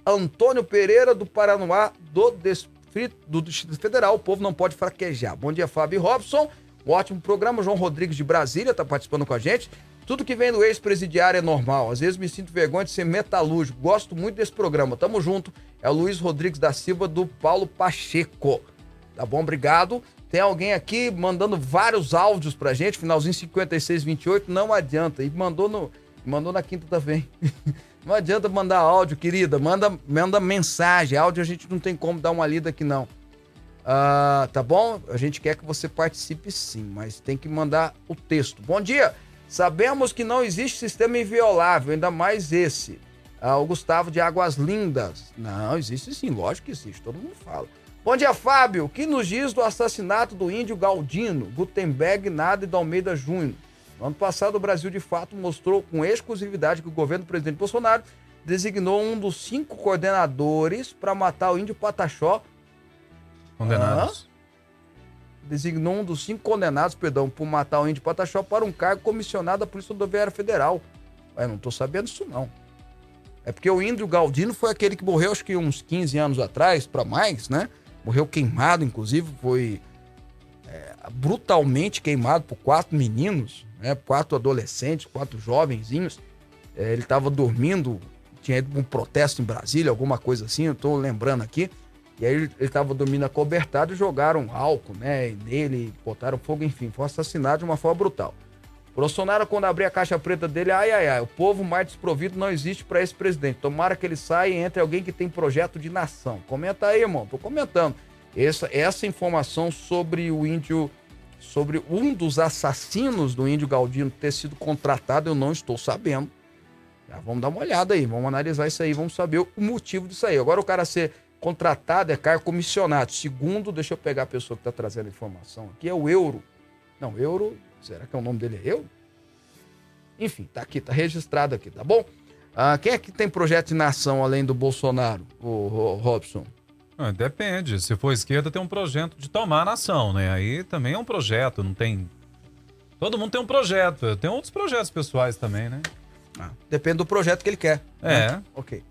Antônio Pereira do Paranoá do Distrito, do Distrito Federal. O povo não pode fraquejar. Bom dia, Fábio e Robson. Um ótimo programa. João Rodrigues de Brasília está participando com a gente. Tudo que vem do ex-presidiário é normal. Às vezes me sinto vergonha de ser metalúrgico. Gosto muito desse programa. Tamo junto. É o Luiz Rodrigues da Silva do Paulo Pacheco. Tá bom? Obrigado. Tem alguém aqui mandando vários áudios pra gente, finalzinho 5628, não adianta. E mandou no mandou na quinta também. *laughs* Não adianta mandar áudio, querida, manda manda mensagem. Áudio a gente não tem como dar uma lida aqui não. Ah, tá bom? A gente quer que você participe sim, mas tem que mandar o texto. Bom dia. Sabemos que não existe sistema inviolável, ainda mais esse. Ah, o Gustavo de Águas Lindas. Não, existe sim, lógico que existe, todo mundo fala. Bom dia, Fábio. O que nos diz do assassinato do índio Galdino, Gutenberg Nada e do Almeida Júnior? No ano passado, o Brasil de fato mostrou com exclusividade que o governo do presidente Bolsonaro designou um dos cinco coordenadores para matar o índio Pataxó. Condenados. Designou um dos cinco condenados, perdão, por matar o índio Pataxó para um cargo comissionado da Polícia Rodoviária Federal. Eu não tô sabendo disso, não. É porque o índio Galdino foi aquele que morreu, acho que uns 15 anos atrás, para mais, né? Morreu queimado, inclusive, foi é, brutalmente queimado por quatro meninos, né? Quatro adolescentes, quatro jovenzinhos. É, ele estava dormindo, tinha ido para um protesto em Brasília, alguma coisa assim, eu tô lembrando aqui. E aí ele estava dormindo acobertado e jogaram álcool, né? Nele, botaram fogo, enfim, foi assassinado de uma forma brutal. Bolsonaro, quando abrir a caixa preta dele, ai, ai, ai, o povo mais desprovido não existe para esse presidente. Tomara que ele saia e entre alguém que tem projeto de nação. Comenta aí, irmão, tô comentando. Essa, essa informação sobre o índio, sobre um dos assassinos do índio Galdino ter sido contratado, eu não estou sabendo. Já vamos dar uma olhada aí, vamos analisar isso aí, vamos saber o motivo disso aí. Agora o cara ser contratado é cargo comissionado. Segundo, deixa eu pegar a pessoa que está trazendo a informação aqui, é o Euro. Não, Euro, será que é o nome dele é Euro? Enfim, tá aqui, tá registrado aqui, tá bom? Ah, quem é que tem projeto de nação além do Bolsonaro, o, Robson? Ah, depende. Se for esquerda, tem um projeto de tomar a nação, né? Aí também é um projeto, não tem. Todo mundo tem um projeto. Tem outros projetos pessoais também, né? Depende do projeto que ele quer. É. né? Ok.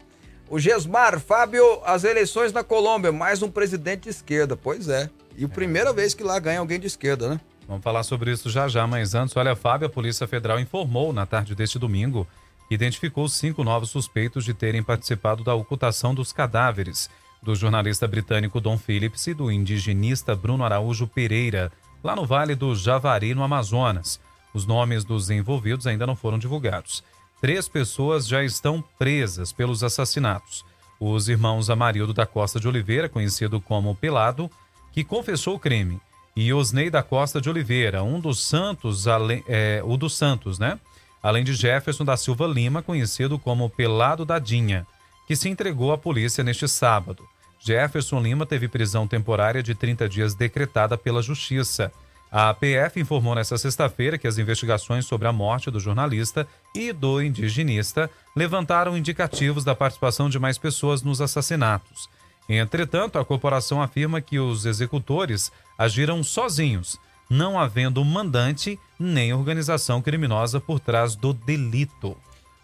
O Gesmar, Fábio, as eleições na Colômbia, mais um presidente de esquerda. Pois é. E a primeira vez que lá ganha alguém de esquerda, né? Vamos falar sobre isso já já, mas antes, olha, Fábio, a Polícia Federal informou na tarde deste domingo que identificou cinco novos suspeitos de terem participado da ocultação dos cadáveres do jornalista britânico Don Phillips e do indigenista Bruno Araújo Pereira, lá no Vale do Javari, no Amazonas. Os nomes dos envolvidos ainda não foram divulgados. Três pessoas já estão presas pelos assassinatos. Os irmãos Amarildo da Costa de Oliveira, conhecido como Pelado, que confessou o crime, e Osnei da Costa de Oliveira, um dos Santos, além- é, o dos Santos, né? Além de Jefferson da Silva Lima, conhecido como Pelado Dadinha, que se entregou à polícia neste sábado. Jefferson Lima teve prisão temporária de 30 dias decretada pela Justiça. A APF informou nesta sexta-feira que as investigações sobre a morte do jornalista e do indigenista levantaram indicativos da participação de mais pessoas nos assassinatos. Entretanto, a corporação afirma que os executores agiram sozinhos, não havendo mandante nem organização criminosa por trás do delito.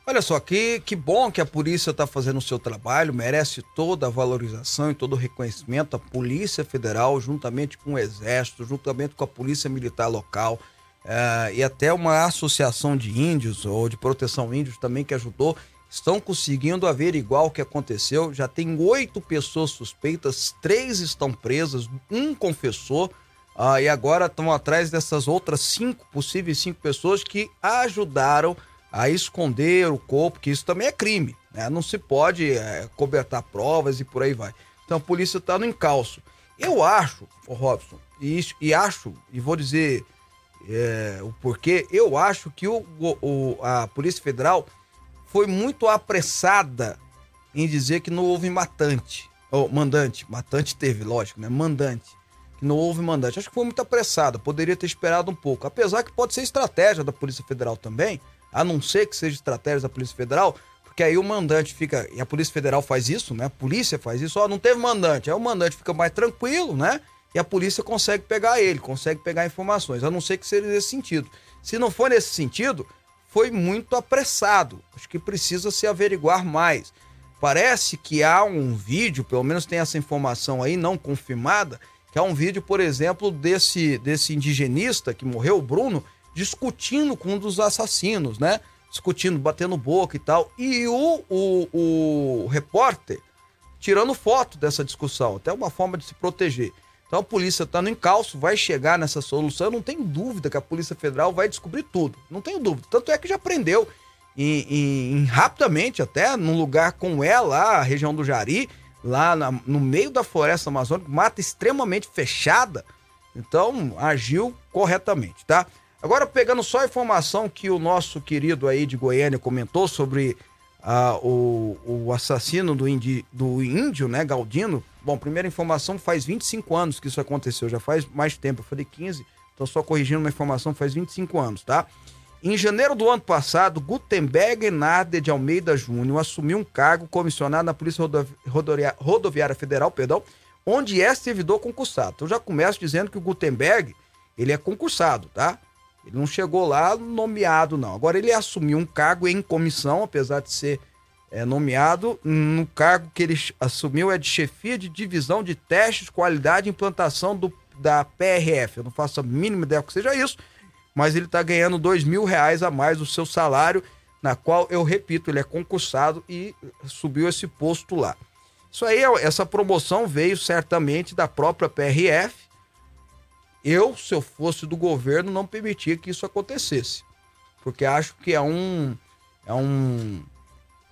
Olha só, que, que bom que a polícia está fazendo o seu trabalho, merece toda a valorização e todo o reconhecimento. A Polícia Federal, juntamente com o Exército, juntamente com a Polícia Militar local eh, e até uma associação de índios ou de proteção índios também que ajudou, estão conseguindo averiguar o que aconteceu. Já tem oito pessoas suspeitas, três estão presas, um confessou. ah, e agora estão atrás dessas outras cinco, possíveis cinco pessoas que ajudaram a esconder o corpo, que isso também é crime. Né? Não se pode é, cobertar provas e por aí vai. Então a polícia está no encalço. Eu acho, ô Robson, e, e acho, e vou dizer é, o porquê, eu acho que o, o- a Polícia Federal foi muito apressada em dizer que não houve matante. Ou mandante, matante teve, lógico, né? Mandante. Que não houve mandante. Acho que foi muito apressado, poderia ter esperado um pouco. Apesar que pode ser estratégia da Polícia Federal também, a não ser que seja estratégia da Polícia Federal, porque aí o mandante fica. E a Polícia Federal faz isso, né? A polícia faz isso, ó, não teve mandante. Aí o mandante fica mais tranquilo, né? E a polícia consegue pegar ele, consegue pegar informações, a não ser que seja nesse sentido. Se não for nesse sentido, foi muito apressado. Acho que precisa se averiguar mais. Parece que há um vídeo, pelo menos tem essa informação aí não confirmada, que há um vídeo, por exemplo, desse, desse indigenista que morreu, o Bruno, discutindo com um dos assassinos, né? Discutindo, batendo boca e tal. E o, o, o repórter tirando foto dessa discussão, até uma forma de se proteger. Então a polícia está no encalço, vai chegar nessa solução. Eu não tenho dúvida que a Polícia Federal vai descobrir tudo. Não tenho dúvida. Tanto é que já prendeu rapidamente, até num lugar como é lá, a região do Jari, lá na- no meio da floresta amazônica, mata extremamente fechada. Então agiu corretamente, tá? Agora pegando só a informação que o nosso querido aí de Goiânia comentou sobre ah, o, o assassino do, indi, do índio, né, Galdino. Bom, primeira informação, faz 25 anos que isso aconteceu, já faz mais tempo, eu falei 15, tô só corrigindo uma informação, faz 25 anos, tá? Em janeiro do ano passado, Gutenberg Nader de Almeida Júnior assumiu um cargo comissionado na Polícia Rodovi- Rodoria- Rodoviária Federal, perdão, onde é servidor concursado. Então já começo dizendo que o Gutenberg, ele é concursado, tá? Ele não chegou lá nomeado, não. Agora ele assumiu um cargo em comissão, apesar de ser é, nomeado, no cargo que ele assumiu é de chefia de divisão de testes, qualidade e implantação do, da PRF. Eu não faço a mínima ideia que seja isso, mas ele está ganhando dois mil reais a mais do seu salário, na qual, eu repito, ele é concursado e subiu esse posto lá. Isso aí, essa promoção veio certamente da própria PRF, eu, se eu fosse do governo, não permitia que isso acontecesse. Porque acho que é um. É um.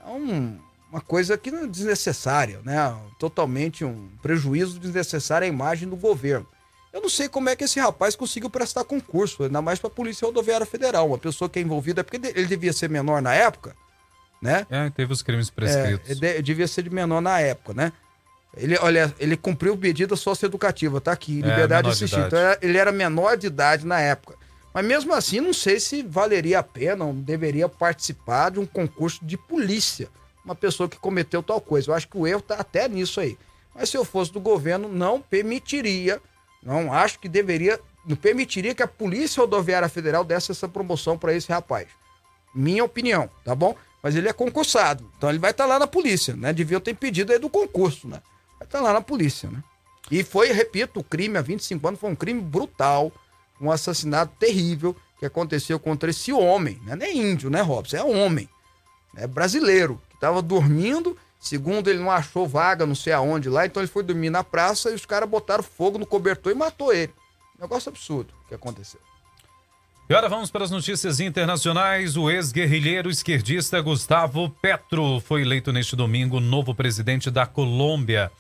É um, uma coisa que não é desnecessária, né? Totalmente um prejuízo desnecessário à imagem do governo. Eu não sei como é que esse rapaz conseguiu prestar concurso, ainda mais para a Polícia Rodoviária Federal. Uma pessoa que é envolvida, é porque ele devia ser menor na época, né? É, teve os crimes É, prescritos. de- devia ser de menor na época, né? Ele, olha, ele cumpriu medida socioeducativa, tá aqui, É, liberdade de assistir. Então ele era menor de idade na época. Mas mesmo assim, não sei se valeria a pena, ou deveria participar de um concurso de polícia. Uma pessoa que cometeu tal coisa. Eu acho que o erro tá até nisso aí. Mas se eu fosse do governo, não permitiria, não acho que deveria, não permitiria que a Polícia Rodoviária Federal desse essa promoção para esse rapaz. Minha opinião, tá bom? Mas ele é concursado, então ele vai estar lá na polícia, né? Devia ter pedido aí do concurso, né? Estar lá na polícia, né? E foi, repito, o crime há 25 anos foi um crime brutal, um assassinato terrível que aconteceu contra esse homem, né? Não é índio, né, Robson? É homem, é brasileiro, que estava dormindo, segundo ele não achou vaga, não sei aonde lá, então ele foi dormir na praça e os caras botaram fogo no cobertor e matou ele. Negócio absurdo que aconteceu. E agora vamos para as notícias internacionais. O ex-guerrilheiro esquerdista Gustavo Petro foi eleito neste domingo novo presidente da Colômbia.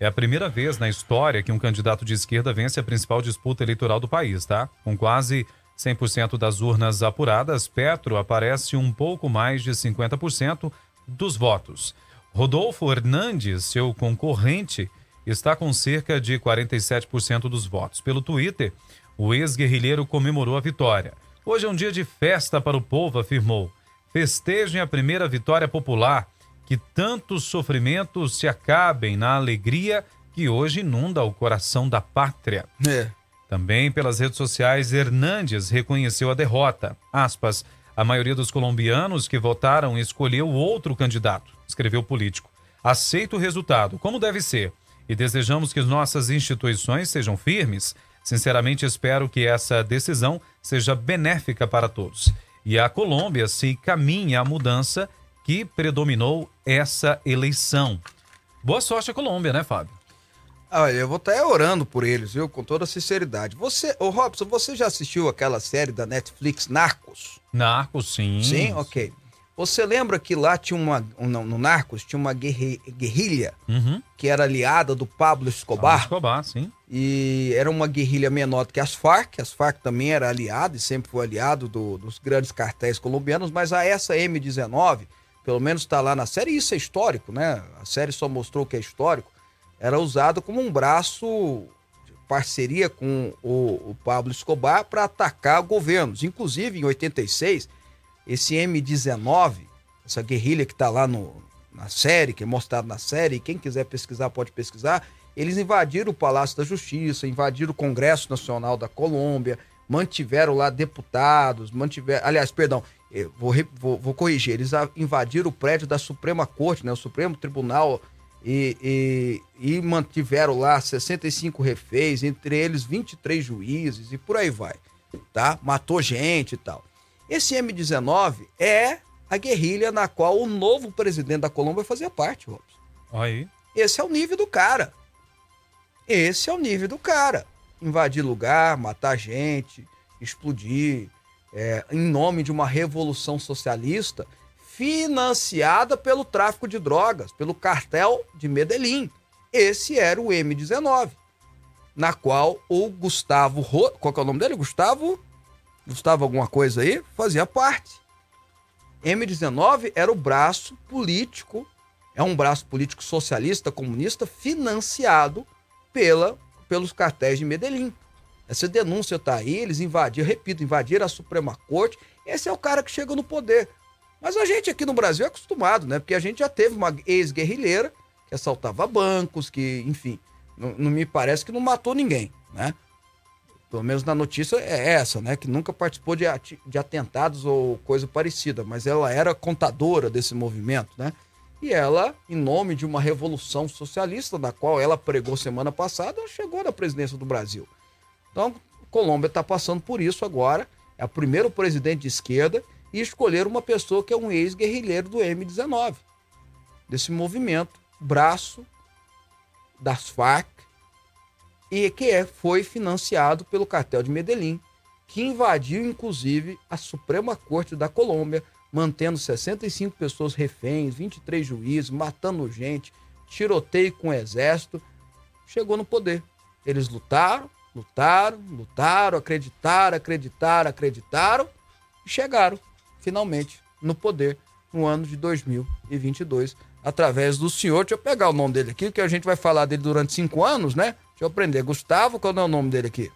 É a primeira vez na história que um candidato de esquerda vence a principal disputa eleitoral do país, tá? Com quase 100% das urnas apuradas, Petro aparece um pouco mais de 50% dos votos. Rodolfo Hernandes, seu concorrente, está com cerca de 47% dos votos. Pelo Twitter, o ex-guerrilheiro comemorou a vitória. Hoje é um dia de festa para o povo, afirmou. Festejem a primeira vitória popular, que tantos sofrimentos se acabem na alegria que hoje inunda o coração da pátria. É. Também pelas redes sociais, Hernandes reconheceu a derrota. Aspas, a maioria dos colombianos que votaram escolheu outro candidato, escreveu o político. Aceito o resultado, como deve ser, e desejamos que nossas instituições sejam firmes. Sinceramente, espero que essa decisão seja benéfica para todos. E a Colômbia se caminha à mudança que predominou essa eleição. Boa sorte à Colômbia, né, Fábio? Olha, eu vou estar orando por eles, viu? Com toda sinceridade. Você, ô Robson, você já assistiu aquela série da Netflix Narcos? Narcos, sim. Sim, ok. Você lembra que lá tinha uma. um, no Narcos tinha uma guerri- guerrilha Uhum. que era aliada do Pablo Escobar? Escobar, sim. E era uma guerrilha menor do que as Farc. As Farc também era aliada e sempre foi aliado do- dos grandes cartéis colombianos, mas a essa M19, pelo menos está lá na série, isso é histórico, né? A série só mostrou que é histórico. era usado como um braço de parceria com o, o Pablo Escobar para atacar governos. Inclusive, em 86, esse M19, essa guerrilha que está lá no, na série, que é mostrado na série, quem quiser pesquisar pode pesquisar, eles invadiram o Palácio da Justiça, invadiram o Congresso Nacional da Colômbia, mantiveram lá deputados, mantiveram. Aliás, perdão, vou, re- vou- vou corrigir. Eles invadiram o prédio da Suprema Corte, né, o Supremo Tribunal, e, e, e mantiveram lá 65 reféns, entre eles 23 juízes e por aí vai. Tá? Matou gente e tal. Esse M19 é a guerrilha na qual o novo presidente da Colômbia fazia parte, Robson. Aí. Esse é o nível do cara. Esse é o nível do cara. Invadir lugar, matar gente, explodir, é, em nome de uma revolução socialista financiada pelo tráfico de drogas, pelo cartel de Medellín. Esse era o M19, na qual o Gustavo, Ro... qual é o nome dele? Gustavo, Gustavo alguma coisa aí, fazia parte. M19 era o braço político é um braço político socialista, comunista, financiado pela, pelos cartéis de Medellín. Essa denúncia tá aí, eles invadiram, repito, invadiram a Suprema Corte. Esse é o cara que chega no poder. Mas a gente aqui no Brasil é acostumado, né? Porque a gente já teve uma ex-guerrilheira que assaltava bancos, que, enfim, não, não me parece que não matou ninguém, né? Pelo menos na notícia é essa, né? Que nunca participou de, de atentados ou coisa parecida, mas ela era contadora desse movimento, né? E ela, em nome de uma revolução socialista, da qual ela pregou semana passada, chegou na presidência do Brasil. Então, Colômbia está passando por isso agora. É o primeiro presidente de esquerda e escolher uma pessoa que é um ex-guerrilheiro do M19, desse movimento, braço das Farc, e que é, foi financiado pelo cartel de Medellín, que invadiu inclusive a Suprema Corte da Colômbia, mantendo 65 pessoas reféns, 23 juízes, matando gente, tiroteio com o exército, chegou no poder. Eles lutaram, lutaram, lutaram, acreditaram, acreditaram, acreditaram e chegaram finalmente no poder no ano de 2022 através do senhor. Deixa eu pegar o nome dele aqui, que a gente vai falar dele durante cinco anos, né? Deixa eu aprender. Gustavo, qual é o nome dele aqui?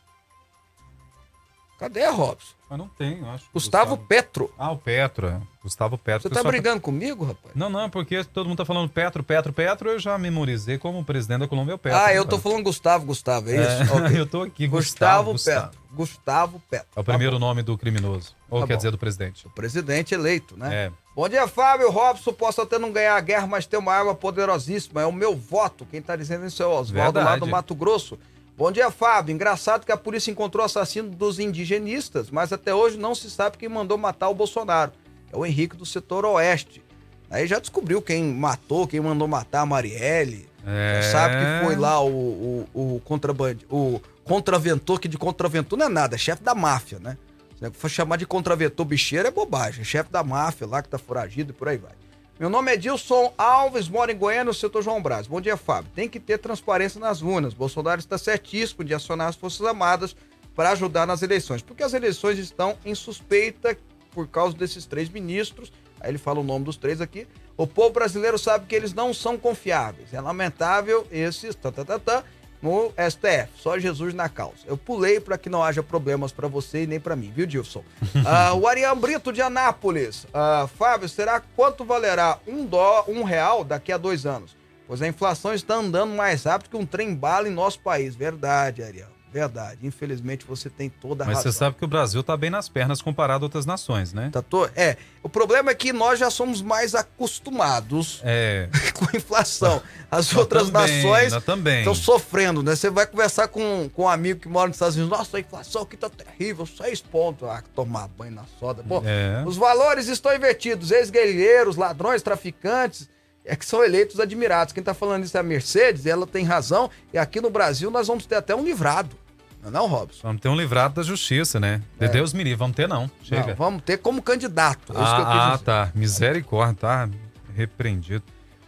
Cadê, Robson? Mas não tem, eu acho. que Gustavo Petro. Ah, o Petro. é. Gustavo Petro. Você tá pessoal brigando comigo, rapaz? Não, não, é porque todo mundo tá falando Petro, Petro, Petro. Eu já memorizei como presidente da Colômbia é o Petro. ah, eu tô falando Gustavo, Gustavo, é É, isso? *laughs* Ok. eu tô aqui. Gustavo, Gustavo, Petro. Gustavo Petro. É o primeiro nome do criminoso. Ou Tá quer bom. dizer, do presidente. O presidente eleito, né? É. Bom dia, Fábio. Robson, posso até não ganhar a guerra, mas ter uma arma poderosíssima. É o meu voto. Quem tá dizendo isso é o Oswaldo lá do Mato Grosso. Bom dia, Fábio. Engraçado que a polícia encontrou o assassino dos indigenistas, mas até hoje não se sabe quem mandou matar o Bolsonaro. É o Henrique do setor oeste. Aí já descobriu quem matou, quem mandou matar a Marielle. É. Já sabe que foi lá o, o, o contraband... o contraventor, que de contraventor não é nada, é chefe da máfia, né? Se for chamar de contraventor bicheiro é bobagem. É chefe da máfia lá que tá foragido e por aí vai. Meu nome é Dilson Alves, moro em Goiânia, no setor João Brás. Bom dia, Fábio. Tem que ter transparência nas urnas. Bolsonaro está certíssimo de acionar as Forças Armadas para ajudar nas eleições. Porque as eleições estão em suspeita por causa desses três ministros. Aí ele fala o nome dos três aqui. O povo brasileiro sabe que eles não são confiáveis. É lamentável esses tá, tá, tá, tá, no STF. Só Jesus na causa. Eu pulei para que não haja problemas para você e nem para mim, viu, Dilson? *laughs* Ah, o Ariane Brito de Anápolis. Ah, Fábio, será quanto valerá um, dó, um real daqui a dois anos? Pois a inflação está andando mais rápido que um trem bala em nosso país. Verdade, Ariane. Verdade. Infelizmente você tem toda a Mas razão. você sabe que o Brasil tá bem nas pernas comparado a outras nações, né? Tá to- É, o problema é que nós já somos mais acostumados É. *laughs* com a inflação. As nós outras também, nações estão sofrendo, né? Você vai conversar com, com um amigo que mora nos Estados Unidos, nossa, a inflação aqui tá terrível, seis pontos. Ah, tomar banho na soda. Bom, É. os valores estão invertidos. Ex-guerrilheiros, ladrões, traficantes, é que são eleitos admirados. Quem tá falando isso é a Mercedes, e ela tem razão. E aqui no Brasil nós vamos ter até um livrado. Não é não, Robson? Vamos ter um livrado da justiça, né? De Deus me livre, vamos ter não. Chega. Não, vamos ter como candidato. É isso que eu quis ah, ah, tá. Misericórdia, tá repreendido.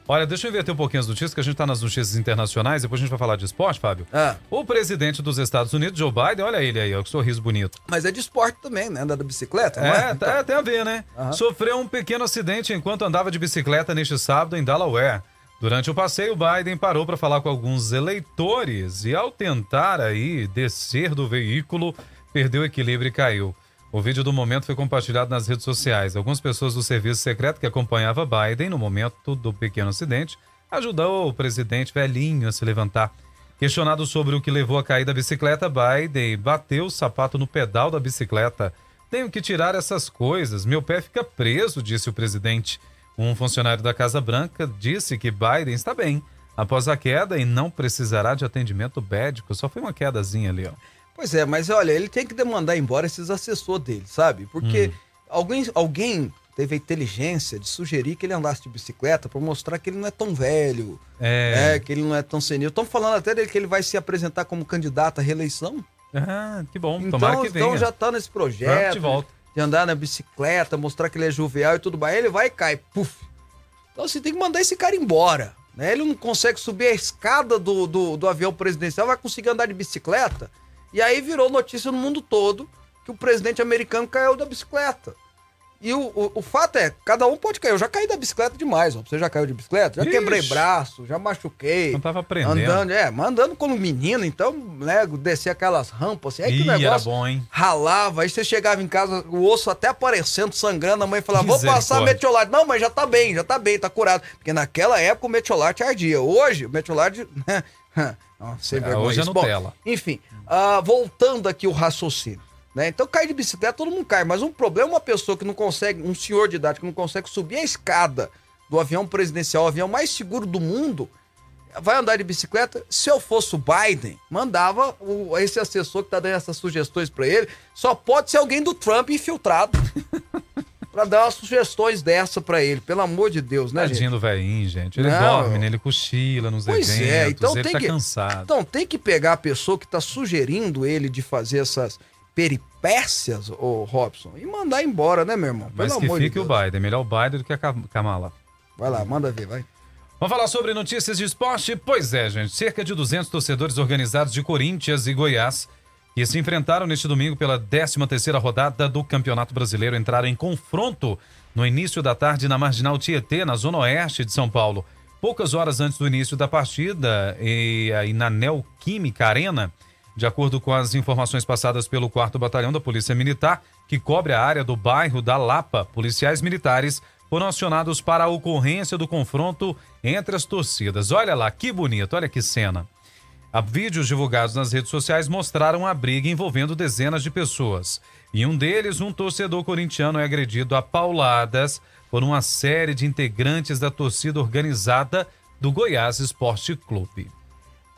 Olha, deixa eu inverter um pouquinho as notícias, que a gente tá nas notícias internacionais, depois a gente vai falar de esporte, Fábio. Ah, O presidente dos Estados Unidos, Joe Biden, olha ele aí, ó, que sorriso bonito. mas é de esporte também, né? Andar de bicicleta, não É, é? tá- tem a ver, né? Sofreu um pequeno acidente enquanto andava de bicicleta neste sábado em Delaware. Durante o passeio, Biden parou para falar com alguns eleitores e, ao tentar aí descer do veículo, perdeu o equilíbrio e caiu. O vídeo do momento foi compartilhado nas redes sociais. Algumas pessoas do serviço secreto que acompanhava Biden no momento do pequeno acidente ajudou o presidente velhinho a se levantar. Questionado sobre o que levou a cair da bicicleta, Biden bateu o sapato no pedal da bicicleta. Tenho que tirar essas coisas, meu pé fica preso, disse o presidente. Um funcionário da Casa Branca disse que Biden está bem após a queda e não precisará de atendimento médico. Só foi uma quedazinha ali, ó. Pois é, mas olha, ele tem que demandar embora esses assessores dele, sabe? Porque alguém, alguém teve a inteligência de sugerir que ele andasse de bicicleta para mostrar que ele não é tão velho, É. né? que ele não é tão senil. Estão falando até dele que ele vai se apresentar como candidato à releição. Ah, que bom. Tomara Então, que venha. então já tá nesse projeto de volta. De andar na bicicleta, mostrar que ele é jovial e tudo mais. Ele vai e cai, puf. Então você tem que mandar esse cara embora. Né? Ele não consegue subir a escada do, do, do avião presidencial, vai conseguir andar de bicicleta. E aí virou notícia no mundo todo que o presidente americano caiu da bicicleta. E o, o, o fato é, cada um pode cair. Eu já caí da bicicleta demais, ó. Você já caiu de bicicleta? Já Ixi. quebrei braço, já machuquei. Não tava aprendendo. Andando, é, mas andando como menino, então, né, descer aquelas rampas, assim, aí que Ih, o era negócio bom, hein? ralava, aí você chegava em casa, o osso até aparecendo, sangrando, a mãe falava, vou passar metiolate. Não, mas já tá bem, já tá bem, tá curado. Porque naquela época o metiolate ardia. Hoje, o metiolate... né, *laughs* Não, sem É, vergonha hoje é isso. Bom, Nutella. enfim, ah, voltando aqui o raciocínio. Né? Então, cair de bicicleta, todo mundo cai. Mas um problema é uma pessoa que não consegue, um senhor de idade que não consegue subir a escada do avião presidencial, o avião mais seguro do mundo, vai andar de bicicleta. Se eu fosse o Biden, mandava o- esse assessor que tá dando essas sugestões pra ele. Só pode ser alguém do Trump infiltrado. *laughs* pra dar umas sugestões dessa pra ele. Pelo amor de Deus, né, gente? Tadinho do velhinho, gente. Ele Não. dorme, né? Ele cochila nos Pois eventos. é, então ele tem tá que- cansado. Então tem que pegar a pessoa que tá sugerindo ele de fazer essas peripécias, ô Robson, e mandar embora, né, meu irmão? Mas Pelo que amor de fique o. Biden. Melhor o Biden do que a Kam- Kamala. Vai lá, manda ver, vai. Vamos falar sobre notícias de esporte? Pois é, gente. Cerca de 200 torcedores organizados de Corinthians e Goiás que se enfrentaram neste domingo pela 13ª rodada do Campeonato Brasileiro entraram em confronto no início da tarde na Marginal Tietê, na zona oeste de São Paulo. Poucas horas antes do início da partida, e aí na Neoquímica Arena, de acordo com as informações passadas pelo 4 Batalhão da Polícia Militar, que cobre a área do bairro da Lapa, policiais militares foram acionados para a ocorrência do confronto entre as torcidas. Olha lá, que bonito, olha que cena. Há vídeos divulgados nas redes sociais mostraram a briga envolvendo dezenas de pessoas. Em um deles, um torcedor corintiano é agredido a pauladas por uma série de integrantes da torcida organizada do Goiás Esporte Clube.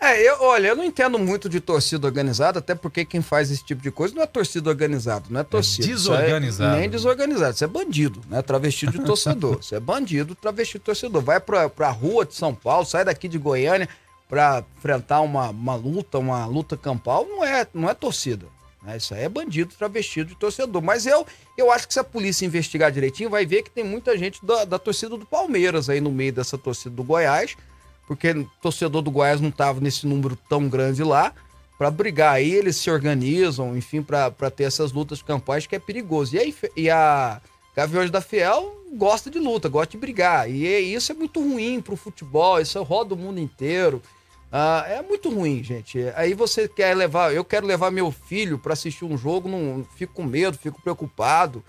É, eu, olha, eu não entendo muito de torcida organizada, até porque quem faz esse tipo de coisa não é torcida organizada, não é torcida. Isso desorganizado. nem desorganizado, isso é bandido, né? Travestido de torcedor. *laughs* Isso é bandido travestido de torcedor. Vai pra, pra rua de São Paulo, sai daqui de Goiânia pra enfrentar uma, uma luta, uma luta campal, não é, não é torcida. Né? Isso aí é bandido travestido de torcedor. Mas eu, eu acho que se a polícia investigar direitinho, vai ver que tem muita gente da, da torcida do Palmeiras aí no meio dessa torcida do Goiás porque o torcedor do Goiás não estava nesse número tão grande lá, para brigar aí, eles se organizam, enfim, para ter essas lutas campais que é perigoso. E, aí, e a Gaviões da Fiel gosta de luta, gosta de brigar. E é- isso é muito ruim pro futebol, isso roda o mundo inteiro. Ah, é muito ruim, gente. Aí você quer levar, eu quero levar meu filho para assistir um jogo, não fico com medo, fico preocupado.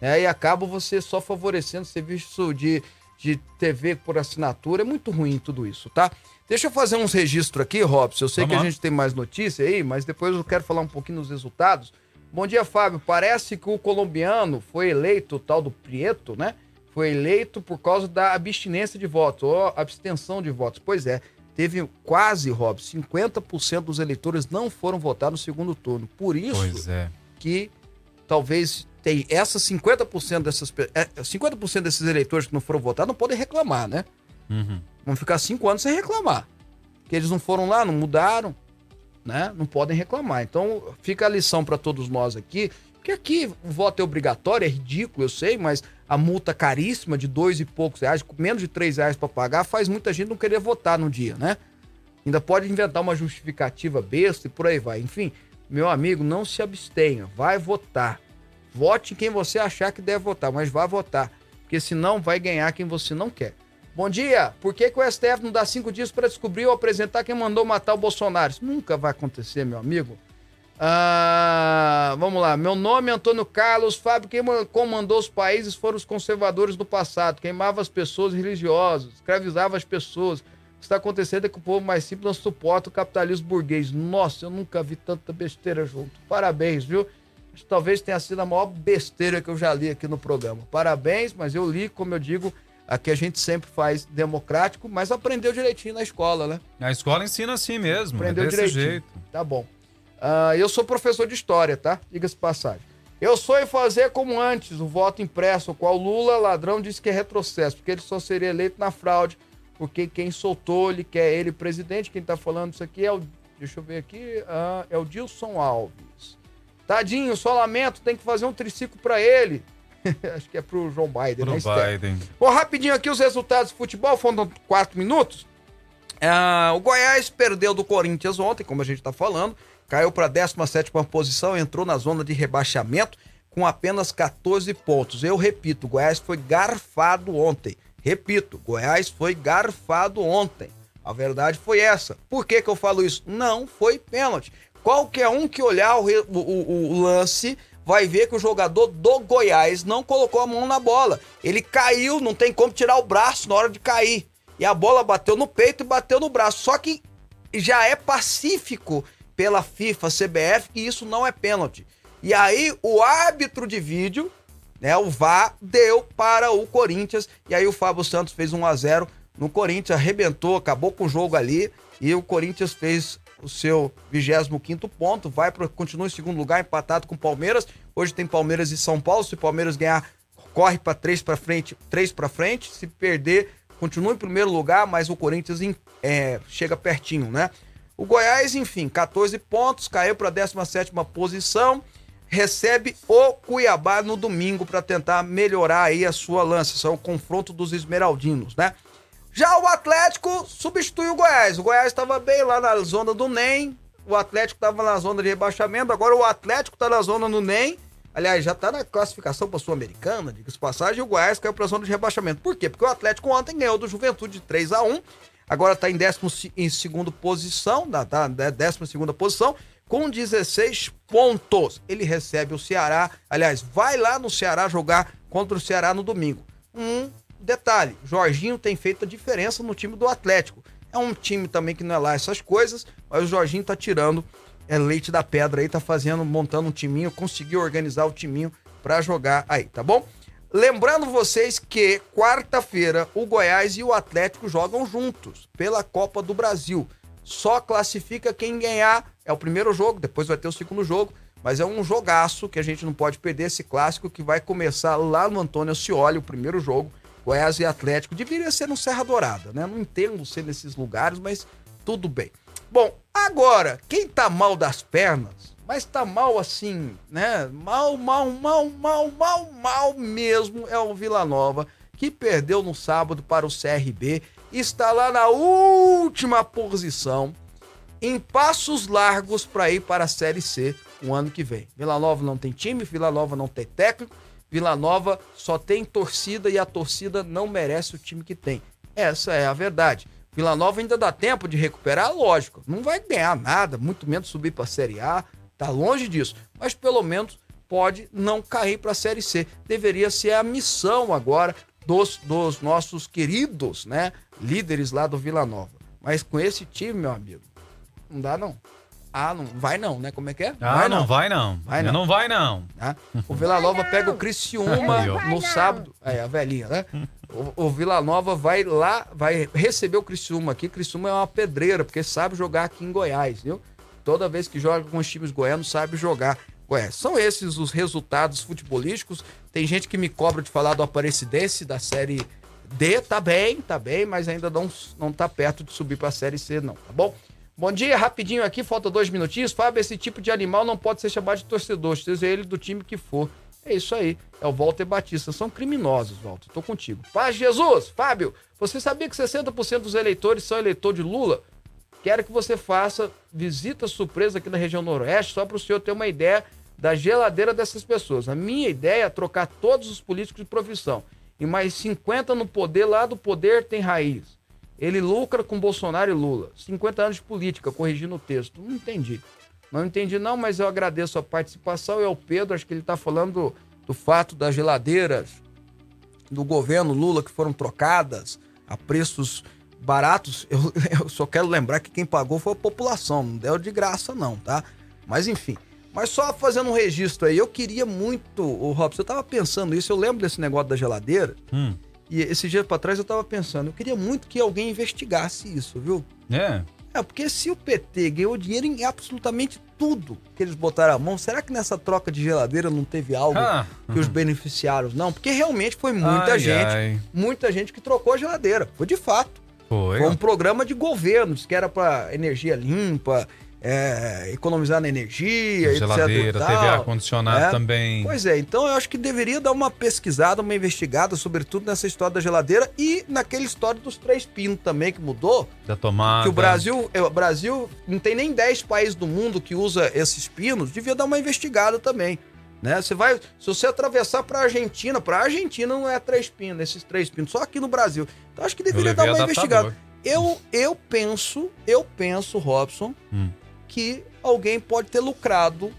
né? E acaba você só favorecendo serviço de, de TV por assinatura. É muito ruim tudo isso, tá? Deixa eu fazer uns registros aqui, Robson. Eu sei Vamos que lá. a gente tem mais notícia aí, mas depois eu quero falar um pouquinho dos resultados. Bom dia, Fábio. Parece que o colombiano foi eleito, o tal do Prieto, né? Foi eleito por causa da abstinência de votos, ou abstenção de votos. Pois é, teve quase, Rob, 50% dos eleitores não foram votar no segundo turno. Por isso Pois é. que talvez tem essas 50% dessas pe- é, 50% desses eleitores que não foram votar não podem reclamar, né? Uhum. Vão ficar cinco anos sem reclamar. Porque eles não foram lá, não mudaram, né? Não podem reclamar. Então, fica a lição para todos nós aqui. Porque aqui o voto é obrigatório, é ridículo, eu sei, mas a multa caríssima de dois e poucos reais, menos de três reais para pagar, faz muita gente não querer votar no dia, né? Ainda pode inventar uma justificativa besta e por aí vai. Enfim, meu amigo, não se abstenha, vai votar. Vote em quem você achar que deve votar, mas vá votar. Porque senão vai ganhar quem você não quer. Bom dia. Por que, que o STF não dá cinco dias para descobrir ou apresentar quem mandou matar o Bolsonaro? Isso nunca vai acontecer, meu amigo. Ah, vamos lá. Meu nome é Antônio Carlos. Fábio, quem ma- comandou os países foram os conservadores do passado. Queimava as pessoas religiosas, escravizava as pessoas. O que está acontecendo é que o povo mais simples não suporta o capitalismo burguês. Nossa, eu nunca vi tanta besteira junto. Parabéns, viu? Talvez tenha sido a maior besteira que eu já li aqui no programa. Parabéns, mas eu li, como eu digo, aqui a gente sempre faz democrático, mas aprendeu direitinho na escola, né? A escola ensina assim mesmo, Aprendeu é desse direitinho. jeito. Tá bom. Ah, eu sou professor de história, tá? Diga-se passagem. Eu sou em fazer como antes, o voto impresso, o qual Lula, ladrão, disse que é retrocesso, porque ele só seria eleito na fraude, porque quem soltou ele quer ele presidente. Quem tá falando isso aqui é o. Deixa eu ver aqui. ah, é o Dilson Alves. Tadinho, só lamento, tem que fazer um triciclo pra ele. *laughs* Acho que é pro João Biden, Pro né? Biden. Bom, rapidinho aqui os resultados do futebol, faltam quatro minutos. Ah, o Goiás perdeu do Corinthians ontem, como a gente tá falando, caiu para 17 posição, entrou na zona de rebaixamento com apenas 14 pontos. Eu repito, o Goiás foi garfado ontem. Repito, Goiás foi garfado ontem. A verdade foi essa. Por que, que eu falo isso? Não foi pênalti. Qualquer um que olhar o, o- o lance vai ver que o jogador do Goiás não colocou a mão na bola. Ele caiu, não tem como tirar o braço na hora de cair. E a bola bateu no peito e bateu no braço. Só que já é pacífico pela FIFA, CBF, que isso não é pênalti. E aí o árbitro de vídeo, né, o VAR, deu para o Corinthians. E aí o Fábio Santos fez 1 a 0 no Corinthians, arrebentou, acabou com o jogo ali. E o Corinthians fez o seu 25 ponto, vai para continua em segundo lugar, empatado com o Palmeiras. Hoje tem Palmeiras e São Paulo. Se o Palmeiras ganhar, corre para três para frente, três para frente. Se perder, continua em primeiro lugar, mas o Corinthians é, chega pertinho, né? O Goiás, enfim, 14 pontos, caiu para 17ª posição, recebe o Cuiabá no domingo para tentar melhorar aí a sua lança, isso é o confronto dos esmeraldinos, né? Já o Atlético substitui o Goiás. O Goiás estava bem lá na zona do NEM, o Atlético estava na zona de rebaixamento, agora o Atlético está na zona do NEM. Aliás, já está na classificação para a Sul-Americana, diga-se passagem, e o Goiás caiu para a zona de rebaixamento. Por quê? Porque o Atlético ontem ganhou do Juventude de 3 a 1 agora está em 12 em posição, tá, tá, né, décima segunda posição, com 16 pontos. Ele recebe o Ceará, aliás, vai lá no Ceará jogar contra o Ceará no domingo. Um detalhe, Jorginho tem feito a diferença no time do Atlético. É um time também que não é lá essas coisas, mas o Jorginho tá tirando é, leite da pedra aí, tá fazendo, montando um timinho, conseguiu organizar o timinho pra jogar aí, tá bom? Lembrando vocês que quarta-feira o Goiás e o Atlético jogam juntos pela Copa do Brasil. Só classifica quem ganhar. É o primeiro jogo, depois vai ter o segundo jogo, mas é um jogaço que a gente não pode perder esse clássico que vai começar lá no Antônio Ascioli, o primeiro jogo. Goiás e Atlético. Deveria ser no Serra Dourada, né? Não entendo ser nesses lugares, mas tudo bem. Bom, agora, quem tá mal das pernas, mas tá mal assim, né? Mal, mal, mal, mal, mal, mal mesmo é o Vila Nova, que perdeu no sábado para o CRB, está lá na última posição, em passos largos para ir para a Série C o ano que vem. Vila Nova não tem time, Vila Nova não tem técnico, Vila Nova só tem torcida e a torcida não merece o time que tem. Essa é a verdade. Vila Nova ainda dá tempo de recuperar, lógico. Não vai ganhar nada, muito menos subir para a Série A, tá longe disso. Mas pelo menos pode não cair para a Série C. Deveria ser a missão agora dos, dos nossos queridos, né, líderes lá do Vila Nova. Mas com esse time, meu amigo, não dá não. Ah, não vai não, né? Como é que é? Ah, não. vai não. Vai não. não. vai não. né? O Vila Nova pega o Criciúma no sábado. É, a velhinha, né? O, o Vila Nova vai lá, vai receber o Criciúma aqui. Criciúma é uma pedreira, porque sabe jogar aqui em Goiás, viu? Toda vez que joga com os times goianos, sabe jogar. Goiás. São esses os resultados futebolísticos. Tem gente que me cobra de falar do Aparecidense, da Série D. Tá bem, tá bem, mas ainda não, não tá perto de subir pra Série C, não, tá bom? Bom dia, rapidinho aqui, falta dois minutinhos. Fábio, esse tipo de animal não pode ser chamado de torcedor, seja ele do time que for. É isso aí, é o Walter Batista. São criminosos, Walter. Tô contigo. Paz Jesus! Fábio, você sabia que 60% dos eleitores são eleitor de Lula? Quero que você faça visita surpresa aqui na região noroeste, só para o senhor ter uma ideia da geladeira dessas pessoas. A minha ideia é trocar todos os políticos de profissão. E mais 50 no poder, lá do poder tem raiz. Ele lucra com Bolsonaro e Lula. 50 anos de política, corrigindo o texto. Não entendi. Não entendi, não, mas eu agradeço a participação. E ao Pedro, acho que ele está falando do, do fato das geladeiras do governo Lula que foram trocadas a preços baratos. Eu, *laughs* eu só quero lembrar que quem pagou foi a população, não deu de graça, não, tá? Mas enfim. Mas só fazendo um registro aí, eu queria muito, o Robson, eu tava pensando isso, eu lembro desse negócio da geladeira. Hum. E esse dia pra trás eu tava pensando, eu queria muito que alguém investigasse isso, viu? É. É, porque se o PT ganhou dinheiro em absolutamente tudo que eles botaram a mão, será que nessa troca de geladeira não teve algo Ah. que os beneficiários não? Porque realmente foi muita Ai, gente, ai. muita gente que trocou a geladeira. Foi de fato. Foi. Foi um programa de governos que era para energia limpa, é, economizar na energia, etc. Geladeira, tal. TV ar-condicionado É. também. Pois é, então eu acho que deveria dar uma pesquisada, uma investigada, sobretudo nessa história da geladeira e naquela história dos três pinos também que mudou. Da tomada. Que o Brasil, é, o Brasil não tem nem 10 países do mundo que usa esses pinos, devia dar uma investigada também. Né? Você vai, se você atravessar para Argentina, para Argentina não é três pinos, esses três pinos, só aqui no Brasil. Então acho que deveria dar uma adaptador. investigada. Eu, eu penso, eu penso, Robson, Hum. Que alguém pode ter lucrado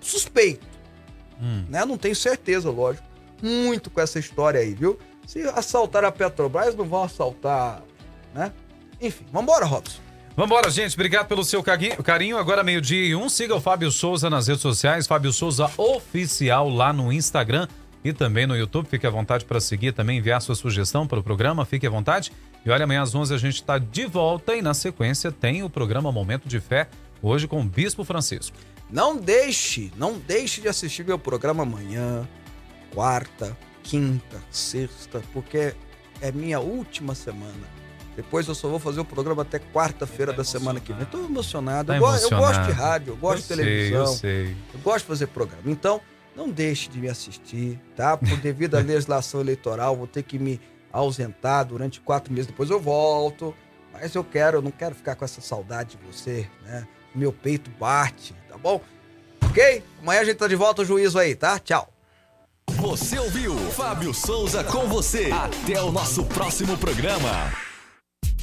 suspeito, Hum. né? Não tenho certeza, lógico, muito com essa história aí, viu? Se assaltar a Petrobras, não vão assaltar, né? Enfim, vambora, Robson. Vambora, gente. Obrigado pelo seu carinho. Agora, meio-dia e um. Siga o Fábio Souza nas redes sociais. Fábio Souza Oficial lá no Instagram e também no YouTube. Fique à vontade para seguir também, enviar sua sugestão para o programa. Fique à vontade. E olha, amanhã às 11 a gente está de volta e na sequência tem o programa Momento de Fé, hoje com o Bispo Francisco. Não deixe, não deixe de assistir meu programa amanhã, quarta, quinta, sexta, porque é minha última semana. Depois eu só vou fazer o programa até quarta-feira Tá da semana que vem. Tô emocionado. Tá eu, go- eu gosto de rádio, eu gosto eu de televisão, Sei, eu sei. eu gosto de fazer programa. Então, não deixe de me assistir, tá? Por devido à *laughs* legislação eleitoral, vou ter que me ausentar durante quatro meses. Depois eu volto. Mas eu quero, eu não quero ficar com essa saudade de você, né? Meu peito bate, tá bom? Ok? Amanhã a gente tá de volta, o juízo aí, tá? Tchau. Você ouviu Fábio Souza com você. Até o nosso próximo programa.